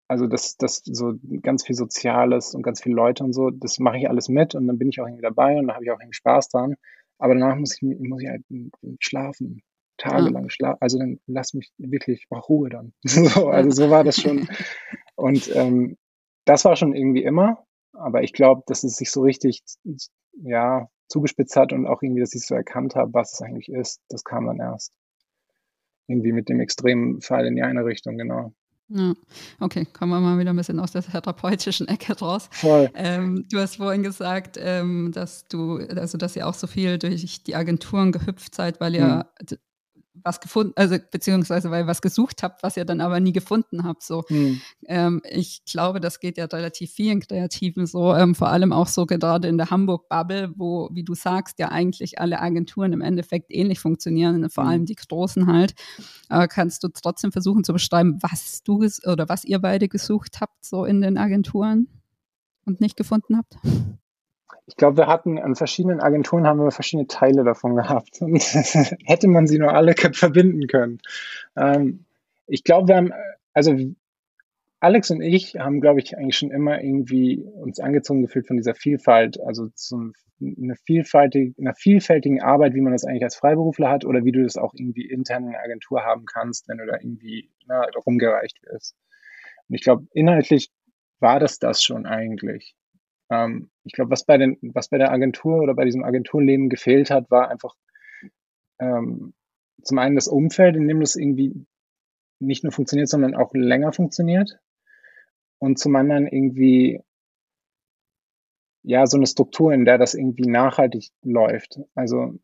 Also das, das so ganz viel Soziales und ganz viele Leute und so, das mache ich alles mit und dann bin ich auch irgendwie dabei und da habe ich auch irgendwie Spaß dran. Aber danach muss ich, muss ich halt schlafen tagelang ja. schlafen. Also dann lass mich wirklich, auch Ruhe dann. so, also so war das schon. Und ähm, das war schon irgendwie immer. Aber ich glaube, dass es sich so richtig, ja, zugespitzt hat und auch irgendwie, dass ich so erkannt habe, was es eigentlich ist. Das kam dann erst. Irgendwie mit dem extremen Fall in die eine Richtung, genau. Ja, okay, kommen wir mal wieder ein bisschen aus der therapeutischen Ecke raus. Voll. Ähm, du hast vorhin gesagt, ähm, dass du, also dass ihr auch so viel durch die Agenturen gehüpft seid, weil ihr hm was gefunden, also beziehungsweise weil ihr was gesucht habt, was ihr dann aber nie gefunden habt. So, hm. ähm, ich glaube, das geht ja relativ vielen Kreativen so, ähm, vor allem auch so gerade in der Hamburg-Bubble, wo, wie du sagst, ja eigentlich alle Agenturen im Endeffekt ähnlich funktionieren, vor hm. allem die großen halt. Aber kannst du trotzdem versuchen zu beschreiben, was du oder was ihr beide gesucht habt, so in den Agenturen und nicht gefunden habt? Ich glaube, wir hatten an verschiedenen Agenturen haben wir verschiedene Teile davon gehabt. Und hätte man sie nur alle verbinden können. Ähm, ich glaube, wir haben, also Alex und ich haben, glaube ich, eigentlich schon immer irgendwie uns angezogen gefühlt von dieser Vielfalt, also zum, eine vielfältige, einer vielfältigen Arbeit, wie man das eigentlich als Freiberufler hat oder wie du das auch irgendwie intern in der Agentur haben kannst, wenn du da irgendwie na, rumgereicht wirst. Und ich glaube, inhaltlich war das das schon eigentlich. Ähm, ich glaube, was bei was bei der Agentur oder bei diesem Agenturleben gefehlt hat, war einfach ähm, zum einen das Umfeld, in dem das irgendwie nicht nur funktioniert, sondern auch länger funktioniert. Und zum anderen irgendwie ja so eine Struktur, in der das irgendwie nachhaltig läuft. Also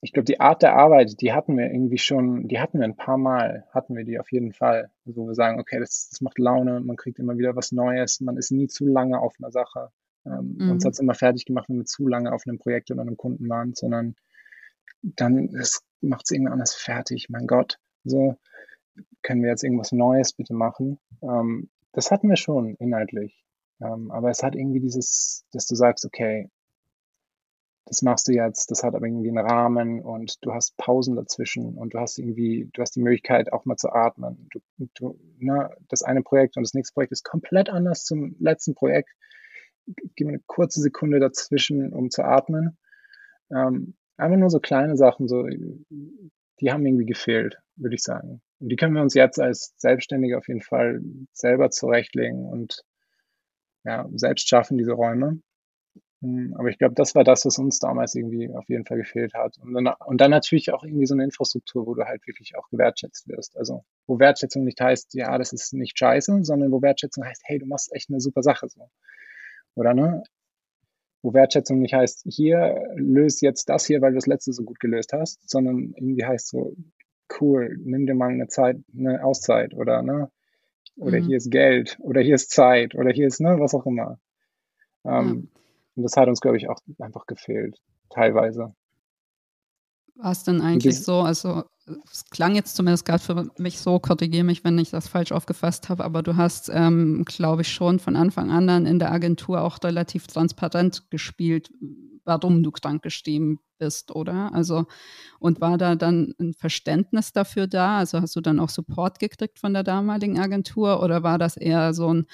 ich glaube, die Art der Arbeit, die hatten wir irgendwie schon, die hatten wir ein paar Mal, hatten wir die auf jeden Fall. Wo wir sagen, okay, das, das macht Laune, man kriegt immer wieder was Neues, man ist nie zu lange auf einer Sache. Ähm, mhm. Uns hat es immer fertig gemacht, wenn wir zu lange auf einem Projekt oder einem Kunden waren, sondern dann macht es irgendwie anders fertig. Mein Gott, so können wir jetzt irgendwas Neues bitte machen. Ähm, das hatten wir schon inhaltlich. Ähm, aber es hat irgendwie dieses, dass du sagst, okay, das machst du jetzt, das hat aber irgendwie einen Rahmen und du hast Pausen dazwischen und du hast irgendwie, du hast die Möglichkeit auch mal zu atmen. Du, du, ne, das eine Projekt und das nächste Projekt ist komplett anders zum letzten Projekt gib mir eine kurze Sekunde dazwischen, um zu atmen. Ähm, einfach nur so kleine Sachen, so, die haben irgendwie gefehlt, würde ich sagen. Und die können wir uns jetzt als Selbstständige auf jeden Fall selber zurechtlegen und ja, selbst schaffen, diese Räume. Hm, aber ich glaube, das war das, was uns damals irgendwie auf jeden Fall gefehlt hat. Und dann, und dann natürlich auch irgendwie so eine Infrastruktur, wo du halt wirklich auch gewertschätzt wirst. Also, wo Wertschätzung nicht heißt, ja, das ist nicht scheiße, sondern wo Wertschätzung heißt, hey, du machst echt eine super Sache so. Oder ne? Wo Wertschätzung nicht heißt, hier löst jetzt das hier, weil du das letzte so gut gelöst hast, sondern irgendwie heißt so, cool, nimm dir mal eine Zeit, eine Auszeit oder ne? Oder mhm. hier ist Geld oder hier ist Zeit oder hier ist, ne, was auch immer. Ähm, ja. Und das hat uns, glaube ich, auch einfach gefehlt, teilweise. War es denn eigentlich so, also es klang jetzt zumindest gerade für mich so, korrigiere mich, wenn ich das falsch aufgefasst habe, aber du hast, ähm, glaube ich, schon von Anfang an dann in der Agentur auch relativ transparent gespielt, warum du krankgeschrieben bist, oder? Also, und war da dann ein Verständnis dafür da? Also hast du dann auch Support gekriegt von der damaligen Agentur oder war das eher so ein,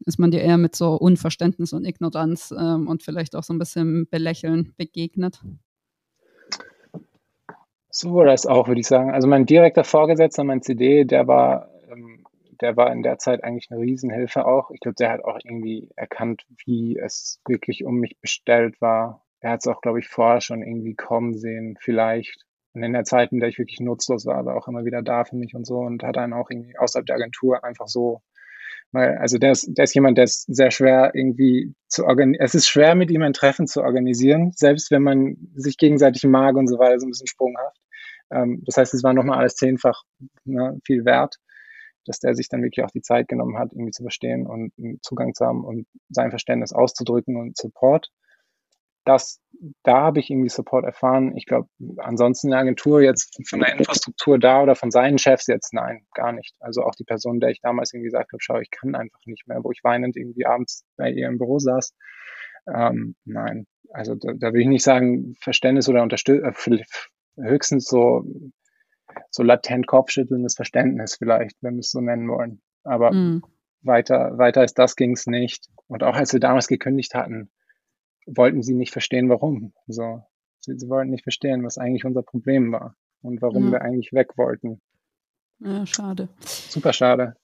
ist man dir eher mit so Unverständnis und Ignoranz ähm, und vielleicht auch so ein bisschen Belächeln begegnet? So wurde es auch, würde ich sagen. Also mein direkter Vorgesetzter, mein CD, der war, ähm, der war in der Zeit eigentlich eine Riesenhilfe auch. Ich glaube, der hat auch irgendwie erkannt, wie es wirklich um mich bestellt war. Er hat es auch, glaube ich, vorher schon irgendwie kommen sehen, vielleicht. Und in der Zeit, in der ich wirklich nutzlos war, war auch immer wieder da für mich und so und hat dann auch irgendwie außerhalb der Agentur einfach so weil, also der ist, der ist jemand, der ist sehr schwer irgendwie zu organisieren. Es ist schwer, mit ihm ein Treffen zu organisieren, selbst wenn man sich gegenseitig mag und so weiter, so ein bisschen sprunghaft. Ähm, das heißt, es war nochmal alles zehnfach ne, viel wert, dass der sich dann wirklich auch die Zeit genommen hat, irgendwie zu verstehen und Zugang zu haben und sein Verständnis auszudrücken und Support. Das, da habe ich irgendwie Support erfahren. Ich glaube, ansonsten eine Agentur jetzt von der Infrastruktur da oder von seinen Chefs jetzt, nein, gar nicht. Also auch die Person, der ich damals irgendwie gesagt habe, schau, ich kann einfach nicht mehr, wo ich weinend irgendwie abends bei ihr im Büro saß. Ähm, nein, also da, da will ich nicht sagen, Verständnis oder Unterstützung, äh, höchstens so, so latent kopfschüttelndes Verständnis vielleicht, wenn wir es so nennen wollen. Aber mm. weiter, weiter als das ging es nicht. Und auch als wir damals gekündigt hatten, wollten sie nicht verstehen, warum. So, sie, sie wollten nicht verstehen, was eigentlich unser Problem war und warum ja. wir eigentlich weg wollten. Ja, schade. Super schade.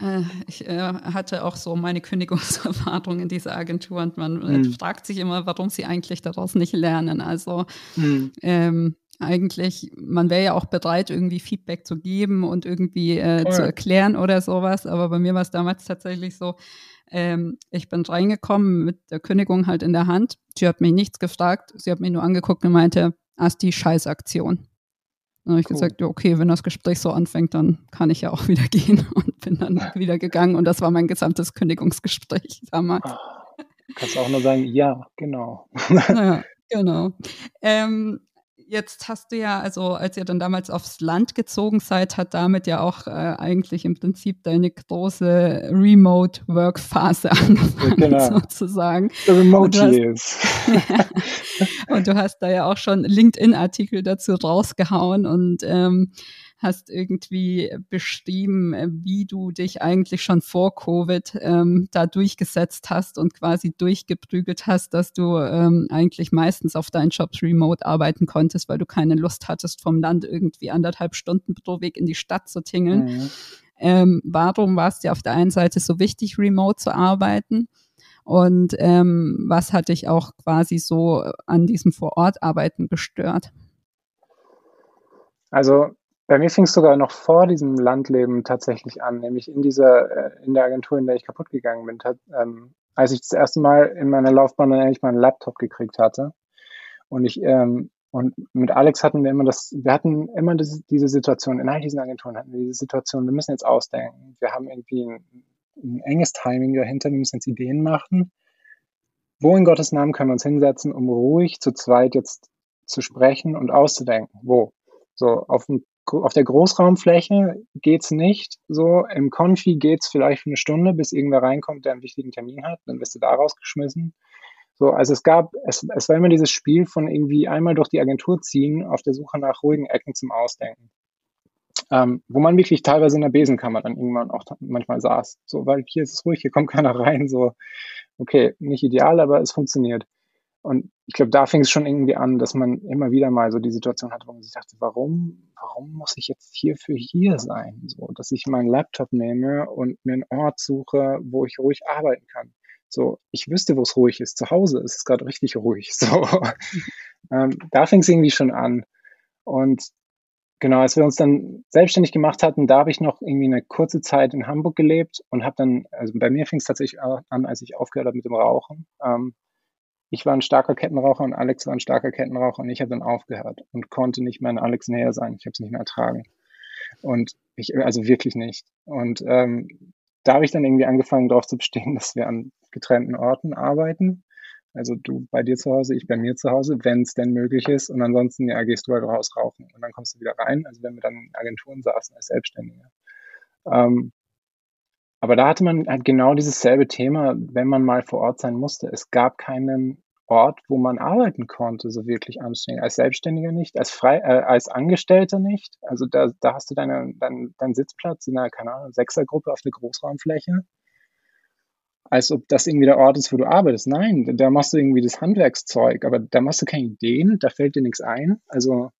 Äh, ich äh, hatte auch so meine Kündigungserfahrung in dieser Agentur und man hm. fragt sich immer, warum sie eigentlich daraus nicht lernen. Also hm. ähm, eigentlich, man wäre ja auch bereit, irgendwie Feedback zu geben und irgendwie äh, zu erklären oder sowas. Aber bei mir war es damals tatsächlich so, ähm, ich bin reingekommen mit der Kündigung halt in der Hand. Sie hat mich nichts gefragt. Sie hat mich nur angeguckt und meinte, Asti, Scheißaktion. Dann habe ich cool. gesagt, okay, wenn das Gespräch so anfängt, dann kann ich ja auch wieder gehen und bin dann wieder gegangen. Und das war mein gesamtes Kündigungsgespräch damals. Oh, kannst auch nur sagen, ja, genau. Naja, genau. Ähm, Jetzt hast du ja, also als ihr dann damals aufs Land gezogen seid, hat damit ja auch äh, eigentlich im Prinzip deine große Remote-Work-Phase angefangen, genau. sozusagen. The Remote und du, hast, und du hast da ja auch schon LinkedIn-Artikel dazu rausgehauen und ähm, hast irgendwie beschrieben, äh, wie du dich eigentlich schon vor Covid ähm, da durchgesetzt hast und quasi durchgeprügelt hast, dass du ähm, eigentlich meistens auf deinen Jobs remote arbeiten konntest, weil du keine Lust hattest, vom Land irgendwie anderthalb Stunden pro Weg in die Stadt zu tingeln. Mhm. Ähm, warum war es dir auf der einen Seite so wichtig, remote zu arbeiten? Und ähm, was hat dich auch quasi so an diesem Vorortarbeiten gestört? Also bei mir fing es sogar noch vor diesem Landleben tatsächlich an, nämlich in dieser, äh, in der Agentur, in der ich kaputt gegangen bin. Tat, ähm, als ich das erste Mal in meiner Laufbahn dann endlich mal einen Laptop gekriegt hatte. Und ich, ähm, und mit Alex hatten wir immer das, wir hatten immer das, diese Situation, in all diesen Agenturen hatten wir diese Situation, wir müssen jetzt ausdenken. Wir haben irgendwie ein, ein enges Timing dahinter, wir müssen jetzt Ideen machen. Wo in Gottes Namen können wir uns hinsetzen, um ruhig zu zweit jetzt zu sprechen und auszudenken? Wo? So, auf dem auf der Großraumfläche geht's nicht. So im Konfi geht's vielleicht für eine Stunde, bis irgendwer reinkommt, der einen wichtigen Termin hat. Dann wirst du da rausgeschmissen. So, also es gab, es, es war immer dieses Spiel von irgendwie einmal durch die Agentur ziehen, auf der Suche nach ruhigen Ecken zum Ausdenken. Ähm, wo man wirklich teilweise in der Besenkammer dann irgendwann auch manchmal saß. So, weil hier ist es ruhig, hier kommt keiner rein. So, okay, nicht ideal, aber es funktioniert. Und ich glaube, da fing es schon irgendwie an, dass man immer wieder mal so die Situation hatte, wo man sich dachte, warum, warum muss ich jetzt hier für hier sein? So, dass ich meinen Laptop nehme und mir einen Ort suche, wo ich ruhig arbeiten kann. So, ich wüsste, wo es ruhig ist. Zu Hause ist es gerade richtig ruhig. So, ähm, da fing es irgendwie schon an. Und genau, als wir uns dann selbstständig gemacht hatten, da habe ich noch irgendwie eine kurze Zeit in Hamburg gelebt und habe dann, also bei mir fing es tatsächlich an, als ich aufgehört habe mit dem Rauchen. Ähm, ich war ein starker Kettenraucher und Alex war ein starker Kettenraucher und ich habe dann aufgehört und konnte nicht mehr in Alex Nähe sein. Ich habe es nicht mehr ertragen. Und ich, also wirklich nicht. Und ähm, da habe ich dann irgendwie angefangen, darauf zu bestehen, dass wir an getrennten Orten arbeiten. Also du bei dir zu Hause, ich bei mir zu Hause, wenn es denn möglich ist. Und ansonsten, ja, gehst du halt raus rauchen und dann kommst du wieder rein. Also wenn wir dann in Agenturen saßen als Selbstständige. Ähm, aber da hatte man halt genau dieses selbe Thema, wenn man mal vor Ort sein musste. Es gab keinen Ort, wo man arbeiten konnte, so wirklich anstrengend. Als Selbstständiger nicht, als frei, äh, als Angestellter nicht. Also da, da hast du deine, dein, deinen Sitzplatz in einer, keine Ahnung, Sechsergruppe auf der Großraumfläche. Als ob das irgendwie der Ort ist, wo du arbeitest. Nein, da machst du irgendwie das Handwerkszeug, aber da machst du keine Ideen, da fällt dir nichts ein. Also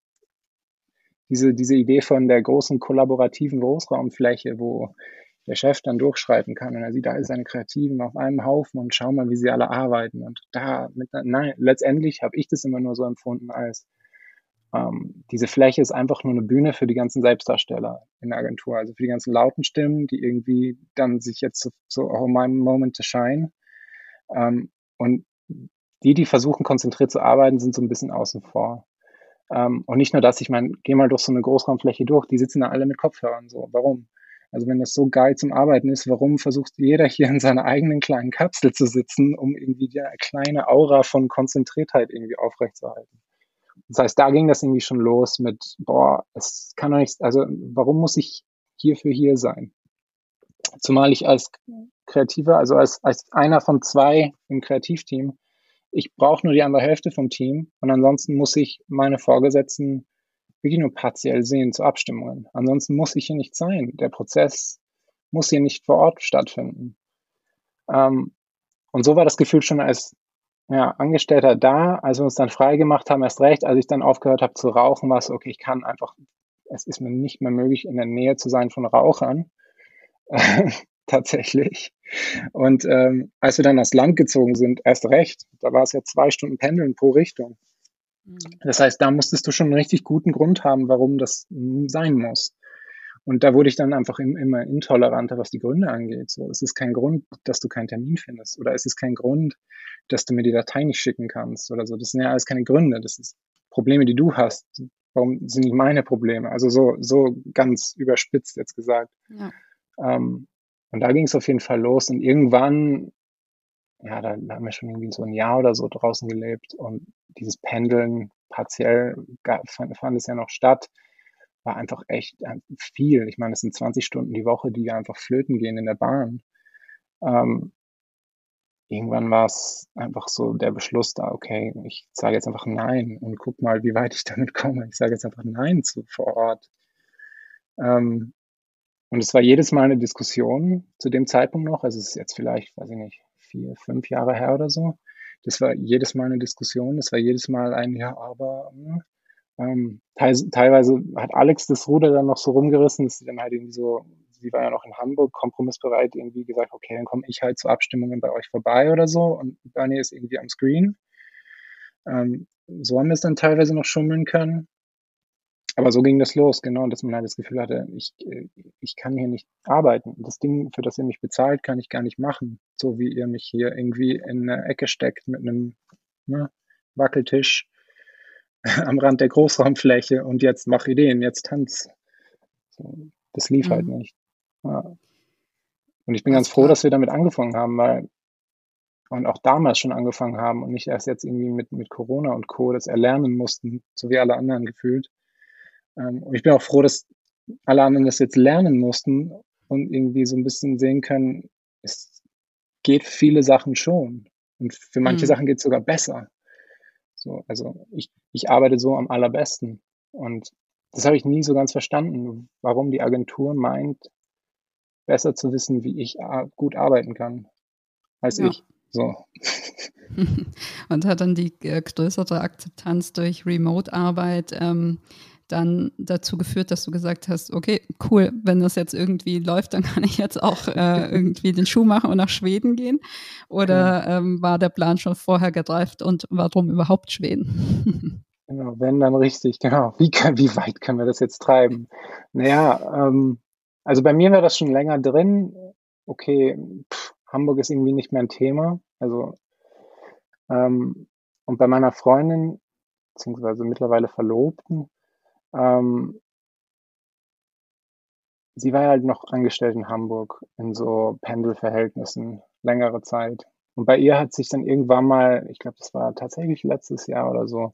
diese, diese Idee von der großen kollaborativen Großraumfläche, wo der Chef dann durchschreiben kann und er sieht, da ist seine Kreativen auf einem Haufen und schau mal, wie sie alle arbeiten. Und da, mit, nein, letztendlich habe ich das immer nur so empfunden als, ähm, diese Fläche ist einfach nur eine Bühne für die ganzen Selbstdarsteller in der Agentur, also für die ganzen lauten Stimmen, die irgendwie dann sich jetzt so, so oh, my moment to shine. Ähm, und die, die versuchen, konzentriert zu arbeiten, sind so ein bisschen außen vor. Ähm, und nicht nur das, ich meine, geh mal durch so eine Großraumfläche durch, die sitzen da alle mit Kopfhörern so. Warum? Also wenn das so geil zum Arbeiten ist, warum versucht jeder hier in seiner eigenen kleinen Kapsel zu sitzen, um irgendwie die kleine Aura von Konzentriertheit irgendwie aufrechtzuerhalten? Das heißt, da ging das irgendwie schon los mit, boah, es kann doch nicht, also warum muss ich hierfür hier sein? Zumal ich als Kreativer, also als, als einer von zwei im Kreativteam, ich brauche nur die andere Hälfte vom Team und ansonsten muss ich meine Vorgesetzten wirklich nur partiell sehen zu Abstimmungen. Ansonsten muss ich hier nicht sein. Der Prozess muss hier nicht vor Ort stattfinden. Ähm, und so war das Gefühl schon als ja, Angestellter da, als wir uns dann frei gemacht haben, erst recht, als ich dann aufgehört habe zu rauchen, war es, okay, ich kann einfach, es ist mir nicht mehr möglich, in der Nähe zu sein von Rauchern. Tatsächlich. Und ähm, als wir dann aufs Land gezogen sind, erst recht, da war es ja zwei Stunden Pendeln pro Richtung. Mhm. Das heißt, da musstest du schon einen richtig guten Grund haben, warum das sein muss. Und da wurde ich dann einfach immer intoleranter, was die Gründe angeht. So, es ist kein Grund, dass du keinen Termin findest. Oder es ist kein Grund, dass du mir die Datei nicht schicken kannst oder so. Das sind ja alles keine Gründe. Das sind Probleme, die du hast. Warum sind nicht meine Probleme? Also so, so ganz überspitzt jetzt gesagt. Ja. Ähm, und da ging es auf jeden Fall los. Und irgendwann ja, da, haben wir schon irgendwie so ein Jahr oder so draußen gelebt und dieses Pendeln partiell fand, fand es ja noch statt, war einfach echt äh, viel. Ich meine, es sind 20 Stunden die Woche, die einfach flöten gehen in der Bahn. Ähm, irgendwann war es einfach so der Beschluss da, okay, ich sage jetzt einfach Nein und guck mal, wie weit ich damit komme. Ich sage jetzt einfach Nein zu vor Ort. Ähm, und es war jedes Mal eine Diskussion zu dem Zeitpunkt noch. Also es ist jetzt vielleicht, weiß ich nicht, vier, fünf Jahre her oder so. Das war jedes Mal eine Diskussion, das war jedes Mal ein Ja, aber hm, ähm, teilweise hat Alex das Ruder dann noch so rumgerissen, dass sie dann halt irgendwie so, sie war ja noch in Hamburg, kompromissbereit, irgendwie gesagt, okay, dann komme ich halt zu Abstimmungen bei euch vorbei oder so und Bernie ist irgendwie am Screen. Ähm, so haben wir es dann teilweise noch schummeln können aber so ging das los, genau, dass man halt das Gefühl hatte, ich, äh, ich kann hier nicht arbeiten. Das Ding, für das ihr mich bezahlt, kann ich gar nicht machen. So wie ihr mich hier irgendwie in eine Ecke steckt mit einem ne, Wackeltisch am Rand der Großraumfläche und jetzt mach Ideen, jetzt tanz. So, das lief halt mhm. halt nicht. Ja. Und ich bin ganz froh, dass wir damit angefangen haben, weil und auch damals schon angefangen haben und nicht erst jetzt irgendwie mit, mit Corona und Co. das erlernen mussten, so wie alle anderen gefühlt. Ähm, und ich bin auch froh, dass alle anderen das jetzt lernen mussten und irgendwie so ein bisschen sehen können, es geht viele Sachen schon. Und für manche mhm. Sachen geht es sogar besser. So, also ich, ich arbeite so am allerbesten. Und das habe ich nie so ganz verstanden, warum die Agentur meint, besser zu wissen, wie ich gut arbeiten kann, als ja. ich. So. Und hat dann die äh, größere Akzeptanz durch Remote-Arbeit ähm, dann dazu geführt, dass du gesagt hast, okay, cool, wenn das jetzt irgendwie läuft, dann kann ich jetzt auch äh, irgendwie den Schuh machen und nach Schweden gehen? Oder ähm, war der Plan schon vorher gedreift und warum überhaupt Schweden? Genau, wenn dann richtig, genau. Wie, kann, wie weit können wir das jetzt treiben? Naja, ähm, also bei mir war das schon länger drin. Okay, pff, Hamburg ist irgendwie nicht mehr ein Thema. Also, ähm, und bei meiner Freundin, beziehungsweise mittlerweile Verlobten, ähm, sie war halt noch angestellt in Hamburg in so Pendelverhältnissen längere Zeit. und bei ihr hat sich dann irgendwann mal, ich glaube, das war tatsächlich letztes Jahr oder so,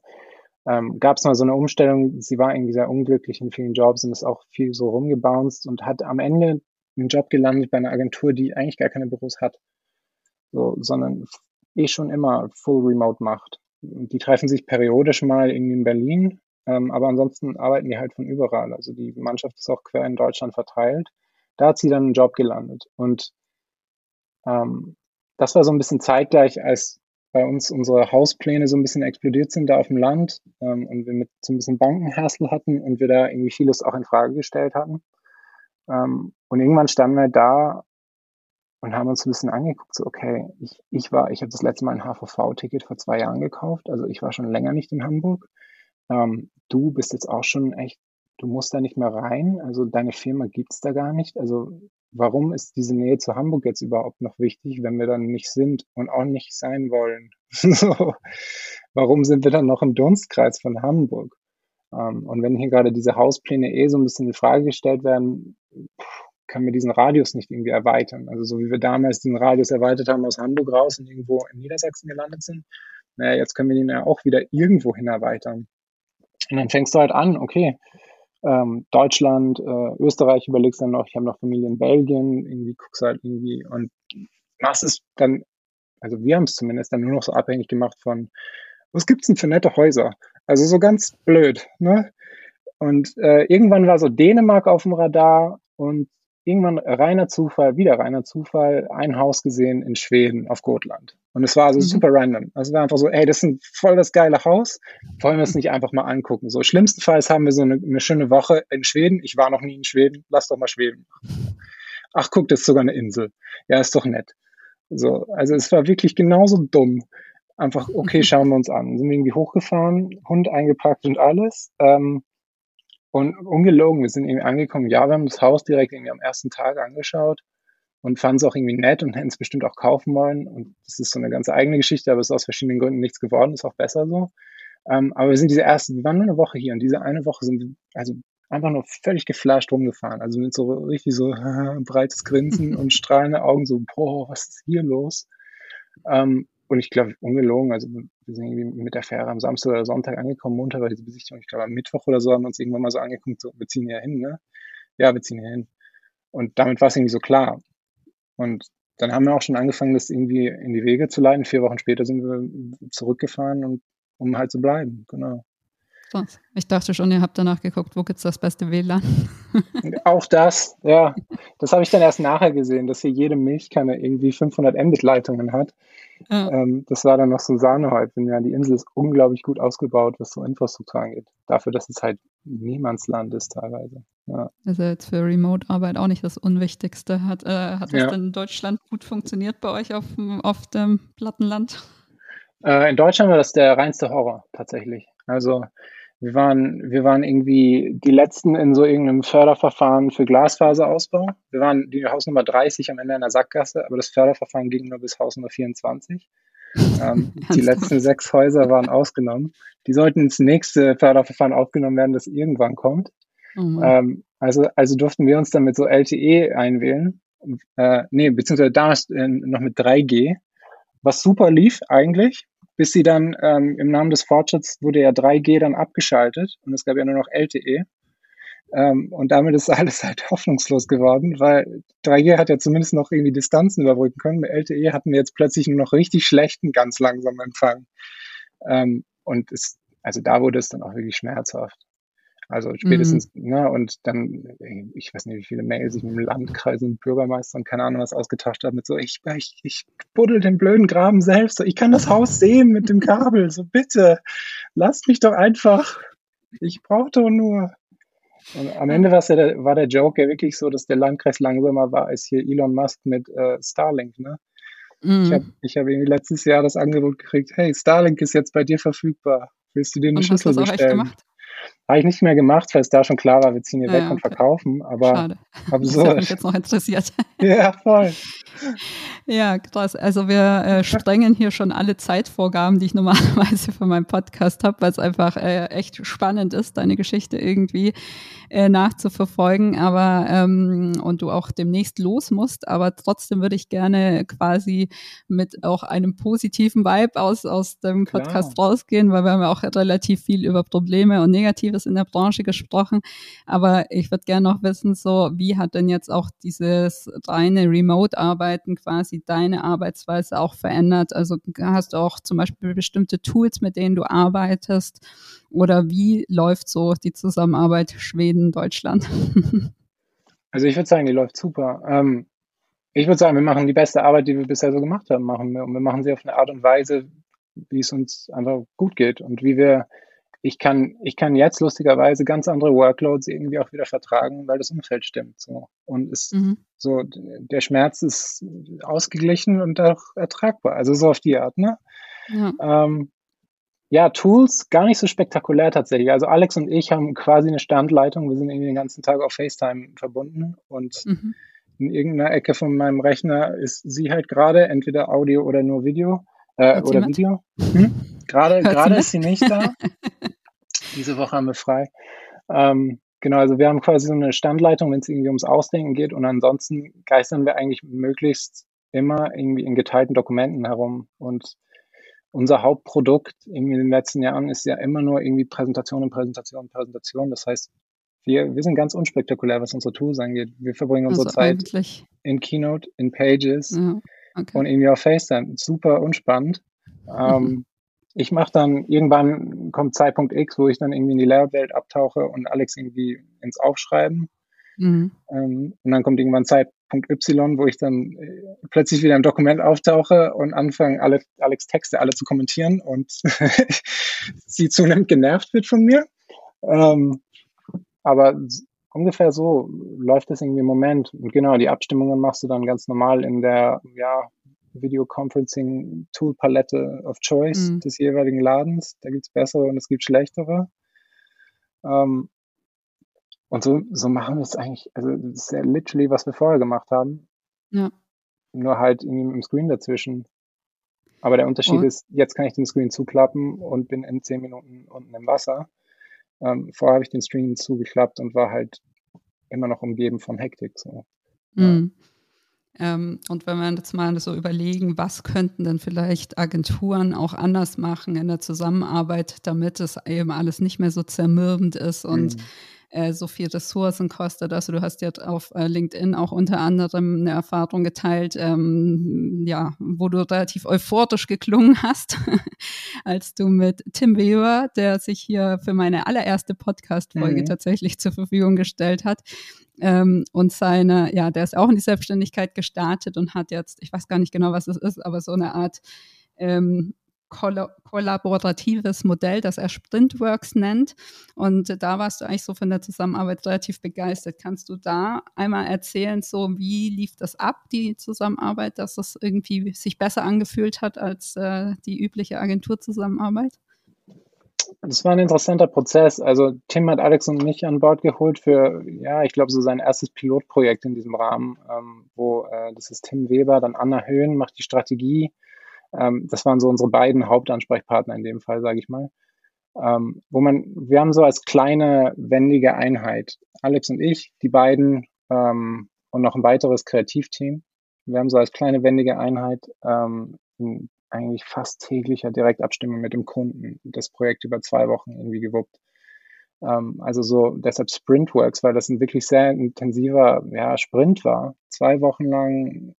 ähm, gab es mal so eine Umstellung. Sie war irgendwie sehr unglücklich in vielen Jobs und ist auch viel so rumgebounced und hat am Ende einen Job gelandet bei einer Agentur, die eigentlich gar keine Büros hat, so, sondern eh schon immer Full Remote macht. Die treffen sich periodisch mal irgendwie in Berlin, ähm, aber ansonsten arbeiten die halt von überall. Also die Mannschaft ist auch quer in Deutschland verteilt. Da hat sie dann einen Job gelandet. Und ähm, das war so ein bisschen zeitgleich, als bei uns unsere Hauspläne so ein bisschen explodiert sind da auf dem Land ähm, und wir mit so ein bisschen Bankenhassel hatten und wir da irgendwie vieles auch in Frage gestellt hatten. Ähm, und irgendwann standen wir da und haben uns ein bisschen angeguckt, so okay, ich, ich war, ich habe das letzte Mal ein HVV-Ticket vor zwei Jahren gekauft, also ich war schon länger nicht in Hamburg. Ähm, du bist jetzt auch schon echt, du musst da nicht mehr rein, also deine Firma gibt's da gar nicht. Also warum ist diese Nähe zu Hamburg jetzt überhaupt noch wichtig, wenn wir dann nicht sind und auch nicht sein wollen? so, warum sind wir dann noch im Dunstkreis von Hamburg? Ähm, und wenn hier gerade diese Hauspläne eh so ein bisschen in Frage gestellt werden, können wir diesen Radius nicht irgendwie erweitern. Also so wie wir damals diesen Radius erweitert haben aus Hamburg raus und irgendwo in Niedersachsen gelandet sind, naja, jetzt können wir den ja auch wieder irgendwo hin erweitern. Und dann fängst du halt an, okay, ähm, Deutschland, äh, Österreich überlegst dann noch, ich habe noch Familie in Belgien, irgendwie guckst halt irgendwie und machst es dann, also wir haben es zumindest dann nur noch so abhängig gemacht von, was gibt's denn für nette Häuser? Also so ganz blöd, ne? Und äh, irgendwann war so Dänemark auf dem Radar und irgendwann reiner Zufall, wieder reiner Zufall, ein Haus gesehen in Schweden auf Gotland. Und es war also mhm. super random. Also es war einfach so, ey, das ist ein voll das geile Haus. Wollen wir es nicht einfach mal angucken? So, schlimmstenfalls haben wir so eine, eine schöne Woche in Schweden. Ich war noch nie in Schweden. Lass doch mal Schweden. Ach, guck, das ist sogar eine Insel. Ja, ist doch nett. So, also es war wirklich genauso dumm. Einfach, okay, schauen wir uns an. Sind wir irgendwie hochgefahren, Hund eingepackt und alles. Ähm, und ungelogen, wir sind irgendwie angekommen, ja, wir haben das Haus direkt irgendwie am ersten Tag angeschaut und fanden es auch irgendwie nett und hätten es bestimmt auch kaufen wollen. Und das ist so eine ganz eigene Geschichte, aber es ist aus verschiedenen Gründen nichts geworden, ist auch besser so. Ähm, aber wir sind diese ersten, wir waren nur eine Woche hier und diese eine Woche sind wir also einfach nur völlig geflasht rumgefahren. Also mit so richtig so breites Grinsen und strahlende Augen, so, boah, was ist hier los? Ähm, und ich glaube, ungelogen, also wir sind irgendwie mit der Fähre am Samstag oder Sonntag angekommen, Montag war diese Besichtigung, ich glaube am Mittwoch oder so haben wir uns irgendwann mal so angeguckt, so, wir ziehen hier hin, ne? Ja, wir ziehen hier hin. Und damit war es irgendwie so klar. Und dann haben wir auch schon angefangen, das irgendwie in die Wege zu leiten. Vier Wochen später sind wir zurückgefahren, und, um halt zu bleiben, genau. Ich dachte schon, ihr habt danach geguckt, wo gibt es das beste WLAN? Auch das, ja. Das habe ich dann erst nachher gesehen, dass hier jede Milchkanne irgendwie 500 Mbit-Leitungen hat. Ja. Ähm, das war dann noch so Sahnehäubchen. Ja, die Insel ist unglaublich gut ausgebaut, was so Infrastruktur angeht. Dafür, dass es halt Niemandsland ist teilweise. Ja. Also jetzt für Remote-Arbeit auch nicht das Unwichtigste. Hat, äh, hat das ja. denn in Deutschland gut funktioniert bei euch auf, auf dem Plattenland? Äh, in Deutschland war das der reinste Horror tatsächlich. Also wir waren, wir waren irgendwie die letzten in so irgendeinem Förderverfahren für Glasfaserausbau. Wir waren die Hausnummer 30 am Ende einer Sackgasse, aber das Förderverfahren ging nur bis Hausnummer 24. ähm, die letzten sechs Häuser waren ausgenommen. Die sollten ins nächste Förderverfahren aufgenommen werden, das irgendwann kommt. Oh ähm, also, also durften wir uns dann mit so LTE einwählen. Äh, nee, beziehungsweise damals äh, noch mit 3G, was super lief eigentlich bis sie dann ähm, im Namen des Fortschritts wurde ja 3G dann abgeschaltet und es gab ja nur noch LTE. Ähm, und damit ist alles halt hoffnungslos geworden, weil 3G hat ja zumindest noch irgendwie Distanzen überbrücken können. Mit LTE hatten wir jetzt plötzlich nur noch richtig schlechten, ganz langsamen Empfang. Ähm, und es, also da wurde es dann auch wirklich schmerzhaft. Also spätestens, mhm. ne, und dann, ich weiß nicht, wie viele Mails ich mit dem Landkreis und Bürgermeister und keine Ahnung was ausgetauscht habe, mit so, ich, ich, ich buddel den blöden Graben selbst, so, ich kann das Haus sehen mit dem Kabel, so bitte, lasst mich doch einfach, ich brauche doch nur. Und am Ende ja der, war der Joke ja wirklich so, dass der Landkreis langsamer war als hier Elon Musk mit äh, Starlink, ne? Mhm. Ich habe ich hab irgendwie letztes Jahr das Angebot gekriegt, hey, Starlink ist jetzt bei dir verfügbar. Willst du dir eine und Schüssel bestellen? Habe ich nicht mehr gemacht, weil es da schon klar war, wir ziehen hier ja, weg okay. und verkaufen. Aber Schade. absurd. Das mich jetzt noch interessiert. ja, voll. Ja, krass. Also wir äh, sprengen hier schon alle Zeitvorgaben, die ich normalerweise für meinen Podcast habe, weil es einfach äh, echt spannend ist, deine Geschichte irgendwie äh, nachzuverfolgen. Aber ähm, und du auch demnächst los musst. Aber trotzdem würde ich gerne quasi mit auch einem positiven Vibe aus, aus dem Podcast Klar. rausgehen, weil wir haben ja auch relativ viel über Probleme und Negatives in der Branche gesprochen. Aber ich würde gerne noch wissen, so wie hat denn jetzt auch dieses reine Remote-Arbeiten quasi deine Arbeitsweise auch verändert? Also hast du auch zum Beispiel bestimmte Tools, mit denen du arbeitest? Oder wie läuft so die Zusammenarbeit Schweden-Deutschland? Also ich würde sagen, die läuft super. Ähm, ich würde sagen, wir machen die beste Arbeit, die wir bisher so gemacht haben, machen wir. Und wir machen sie auf eine Art und Weise, wie es uns einfach gut geht und wie wir ich kann, ich kann jetzt lustigerweise ganz andere Workloads irgendwie auch wieder vertragen, weil das Umfeld stimmt. So. Und ist mhm. so, der Schmerz ist ausgeglichen und auch ertragbar. Also so auf die Art, ne? Ja. Ähm, ja, Tools gar nicht so spektakulär tatsächlich. Also Alex und ich haben quasi eine Standleitung. Wir sind irgendwie den ganzen Tag auf FaceTime verbunden und mhm. in irgendeiner Ecke von meinem Rechner ist sie halt gerade entweder Audio oder nur Video äh, oder jemand? Video. Hm? Gerade, gerade ist sie nicht da. Diese Woche haben wir frei. Ähm, genau, also wir haben quasi so eine Standleitung, wenn es irgendwie ums Ausdenken geht und ansonsten geistern wir eigentlich möglichst immer irgendwie in geteilten Dokumenten herum und unser Hauptprodukt irgendwie in den letzten Jahren ist ja immer nur irgendwie Präsentation Präsentation Präsentation. Das heißt, wir, wir sind ganz unspektakulär, was unsere Tools angeht. Wir verbringen unsere also Zeit eigentlich. in Keynote, in Pages ja, okay. und irgendwie auf FaceTime. Super unspannend. Ähm, ich mache dann, irgendwann kommt Zeitpunkt X, wo ich dann irgendwie in die Layout-Welt abtauche und Alex irgendwie ins Aufschreiben. Mhm. Ähm, und dann kommt irgendwann Zeit, Y, wo ich dann äh, plötzlich wieder im Dokument auftauche und anfange, alle, Alex Texte alle zu kommentieren und sie zunehmend genervt wird von mir. Ähm, aber ungefähr so läuft es irgendwie im Moment. Und genau, die Abstimmungen machst du dann ganz normal in der ja, Videoconferencing-Tool-Palette of Choice mhm. des jeweiligen Ladens. Da gibt es bessere und es gibt schlechtere. Ähm, und so, so machen wir es eigentlich, also das ist ja literally, was wir vorher gemacht haben. Ja. Nur halt irgendwie dem Screen dazwischen. Aber der Unterschied und? ist, jetzt kann ich den Screen zuklappen und bin in zehn Minuten unten im Wasser. Ähm, vorher habe ich den Screen zugeklappt und war halt immer noch umgeben von Hektik. So. Mhm. Ähm, und wenn wir jetzt mal so überlegen, was könnten denn vielleicht Agenturen auch anders machen in der Zusammenarbeit, damit es eben alles nicht mehr so zermürbend ist und mhm äh, so viel Ressourcen kostet. Also du hast ja auf äh, LinkedIn auch unter anderem eine Erfahrung geteilt, ähm, ja, wo du relativ euphorisch geklungen hast, als du mit Tim Weber, der sich hier für meine allererste Podcast-Folge mhm. tatsächlich zur Verfügung gestellt hat, ähm, und seine, ja, der ist auch in die Selbstständigkeit gestartet und hat jetzt, ich weiß gar nicht genau, was es ist, aber so eine Art ähm, kollaboratives Modell, das er Sprintworks nennt. Und da warst du eigentlich so von der Zusammenarbeit relativ begeistert. Kannst du da einmal erzählen, so wie lief das ab, die Zusammenarbeit, dass das irgendwie sich besser angefühlt hat als äh, die übliche Agenturzusammenarbeit? Das war ein interessanter Prozess. Also Tim hat Alex und mich an Bord geholt für, ja, ich glaube, so sein erstes Pilotprojekt in diesem Rahmen, ähm, wo äh, das ist Tim Weber, dann Anna Höhn macht die Strategie ähm, das waren so unsere beiden Hauptansprechpartner in dem Fall, sage ich mal. Ähm, wo man, wir haben so als kleine, wendige Einheit, Alex und ich, die beiden ähm, und noch ein weiteres Kreativteam. Wir haben so als kleine, wendige Einheit ähm, in eigentlich fast täglicher Direktabstimmung mit dem Kunden das Projekt über zwei Wochen irgendwie gewuppt. Ähm, also so deshalb Sprintworks, weil das ein wirklich sehr intensiver ja, Sprint war. Zwei Wochen lang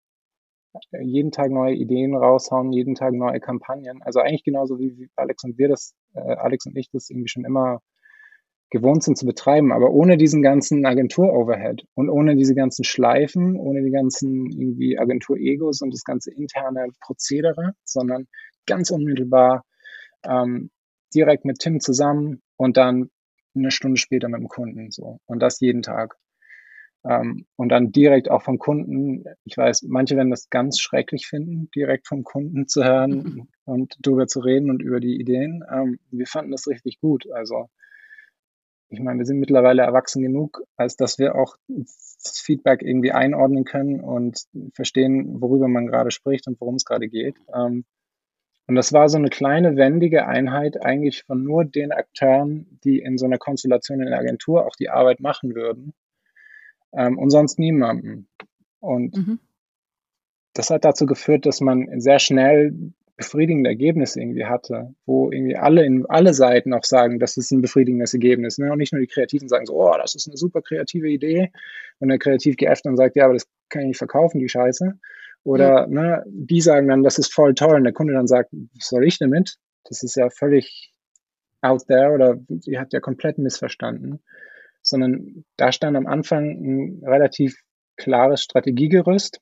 jeden Tag neue Ideen raushauen, jeden Tag neue Kampagnen. Also eigentlich genauso wie Alex und wir das, äh, Alex und ich das irgendwie schon immer gewohnt sind zu betreiben, aber ohne diesen ganzen Agentur-Overhead und ohne diese ganzen Schleifen, ohne die ganzen irgendwie Agentur-Egos und das ganze interne Prozedere, sondern ganz unmittelbar ähm, direkt mit Tim zusammen und dann eine Stunde später mit dem Kunden so und das jeden Tag. Ähm, und dann direkt auch vom Kunden, ich weiß, manche werden das ganz schrecklich finden, direkt vom Kunden zu hören mhm. und darüber zu reden und über die Ideen. Ähm, wir fanden das richtig gut. Also ich meine, wir sind mittlerweile erwachsen genug, als dass wir auch das Feedback irgendwie einordnen können und verstehen, worüber man gerade spricht und worum es gerade geht. Ähm, und das war so eine kleine, wendige Einheit eigentlich von nur den Akteuren, die in so einer Konstellation in der Agentur auch die Arbeit machen würden ähm, und sonst niemanden. Und mhm. das hat dazu geführt, dass man sehr schnell befriedigende Ergebnisse irgendwie hatte, wo irgendwie alle in alle Seiten auch sagen, das ist ein befriedigendes Ergebnis. Ne? Und nicht nur die Kreativen sagen so, oh, das ist eine super kreative Idee. Und der Kreativ dann sagt, ja, aber das kann ich nicht verkaufen, die Scheiße. Oder ja. ne, die sagen dann, das ist voll toll. Und der Kunde dann sagt, was soll ich damit? Das ist ja völlig out there oder die hat ja komplett missverstanden. Sondern da stand am Anfang ein relativ klares Strategiegerüst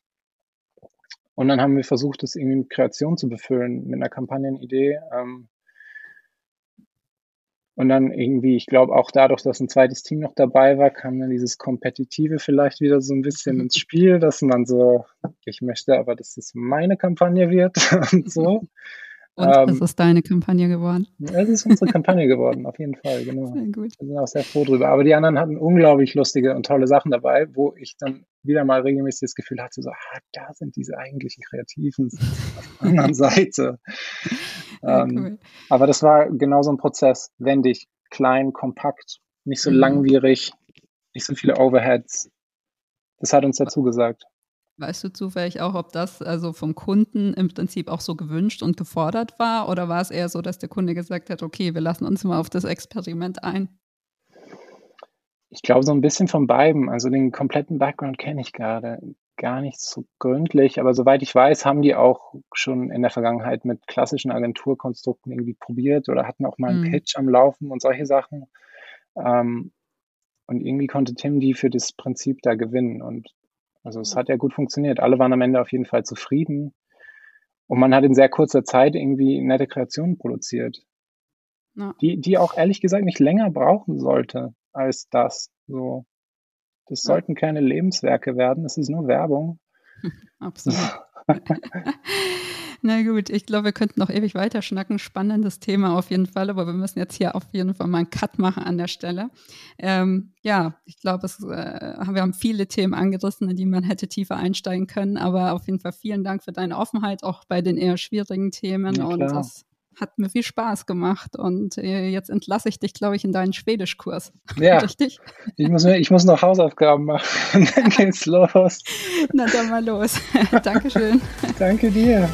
und dann haben wir versucht, das irgendwie mit Kreation zu befüllen, mit einer Kampagnenidee. Ähm, und dann irgendwie, ich glaube auch dadurch, dass ein zweites Team noch dabei war, kam dann dieses Kompetitive vielleicht wieder so ein bisschen ins Spiel, dass man so, ich möchte aber, dass es meine Kampagne wird und so. Und ähm, es ist deine Kampagne geworden. Es ist unsere Kampagne geworden, auf jeden Fall, genau. Sehr gut. Wir sind auch sehr froh drüber. Aber die anderen hatten unglaublich lustige und tolle Sachen dabei, wo ich dann wieder mal regelmäßig das Gefühl hatte, so, ah, da sind diese eigentlichen Kreativen auf der anderen Seite. Ja, ähm, cool. Aber das war genau so ein Prozess, wendig, klein, kompakt, nicht so mhm. langwierig, nicht so viele Overheads. Das hat uns dazu gesagt. Weißt du zufällig auch, ob das also vom Kunden im Prinzip auch so gewünscht und gefordert war? Oder war es eher so, dass der Kunde gesagt hat, okay, wir lassen uns mal auf das Experiment ein? Ich glaube, so ein bisschen von beiden. Also den kompletten Background kenne ich gerade gar nicht so gründlich, aber soweit ich weiß, haben die auch schon in der Vergangenheit mit klassischen Agenturkonstrukten irgendwie probiert oder hatten auch mal einen mhm. Pitch am Laufen und solche Sachen. Ähm, und irgendwie konnte Tim die für das Prinzip da gewinnen. Und also es hat ja gut funktioniert. Alle waren am Ende auf jeden Fall zufrieden. Und man hat in sehr kurzer Zeit irgendwie nette Kreationen produziert. Ja. Die, die auch ehrlich gesagt nicht länger brauchen sollte als das. So. Das ja. sollten keine Lebenswerke werden. Es ist nur Werbung. Absolut. Na gut, ich glaube, wir könnten noch ewig weiter schnacken. Spannendes Thema auf jeden Fall, aber wir müssen jetzt hier auf jeden Fall mal einen Cut machen an der Stelle. Ähm, ja, ich glaube, es, äh, wir haben viele Themen angerissen, in die man hätte tiefer einsteigen können, aber auf jeden Fall vielen Dank für deine Offenheit, auch bei den eher schwierigen Themen. Ja, und das hat mir viel Spaß gemacht und äh, jetzt entlasse ich dich, glaube ich, in deinen Schwedischkurs. Ja, richtig. Ich muss, ich muss noch Hausaufgaben machen dann geht's los. Na dann mal los. Dankeschön. Danke dir.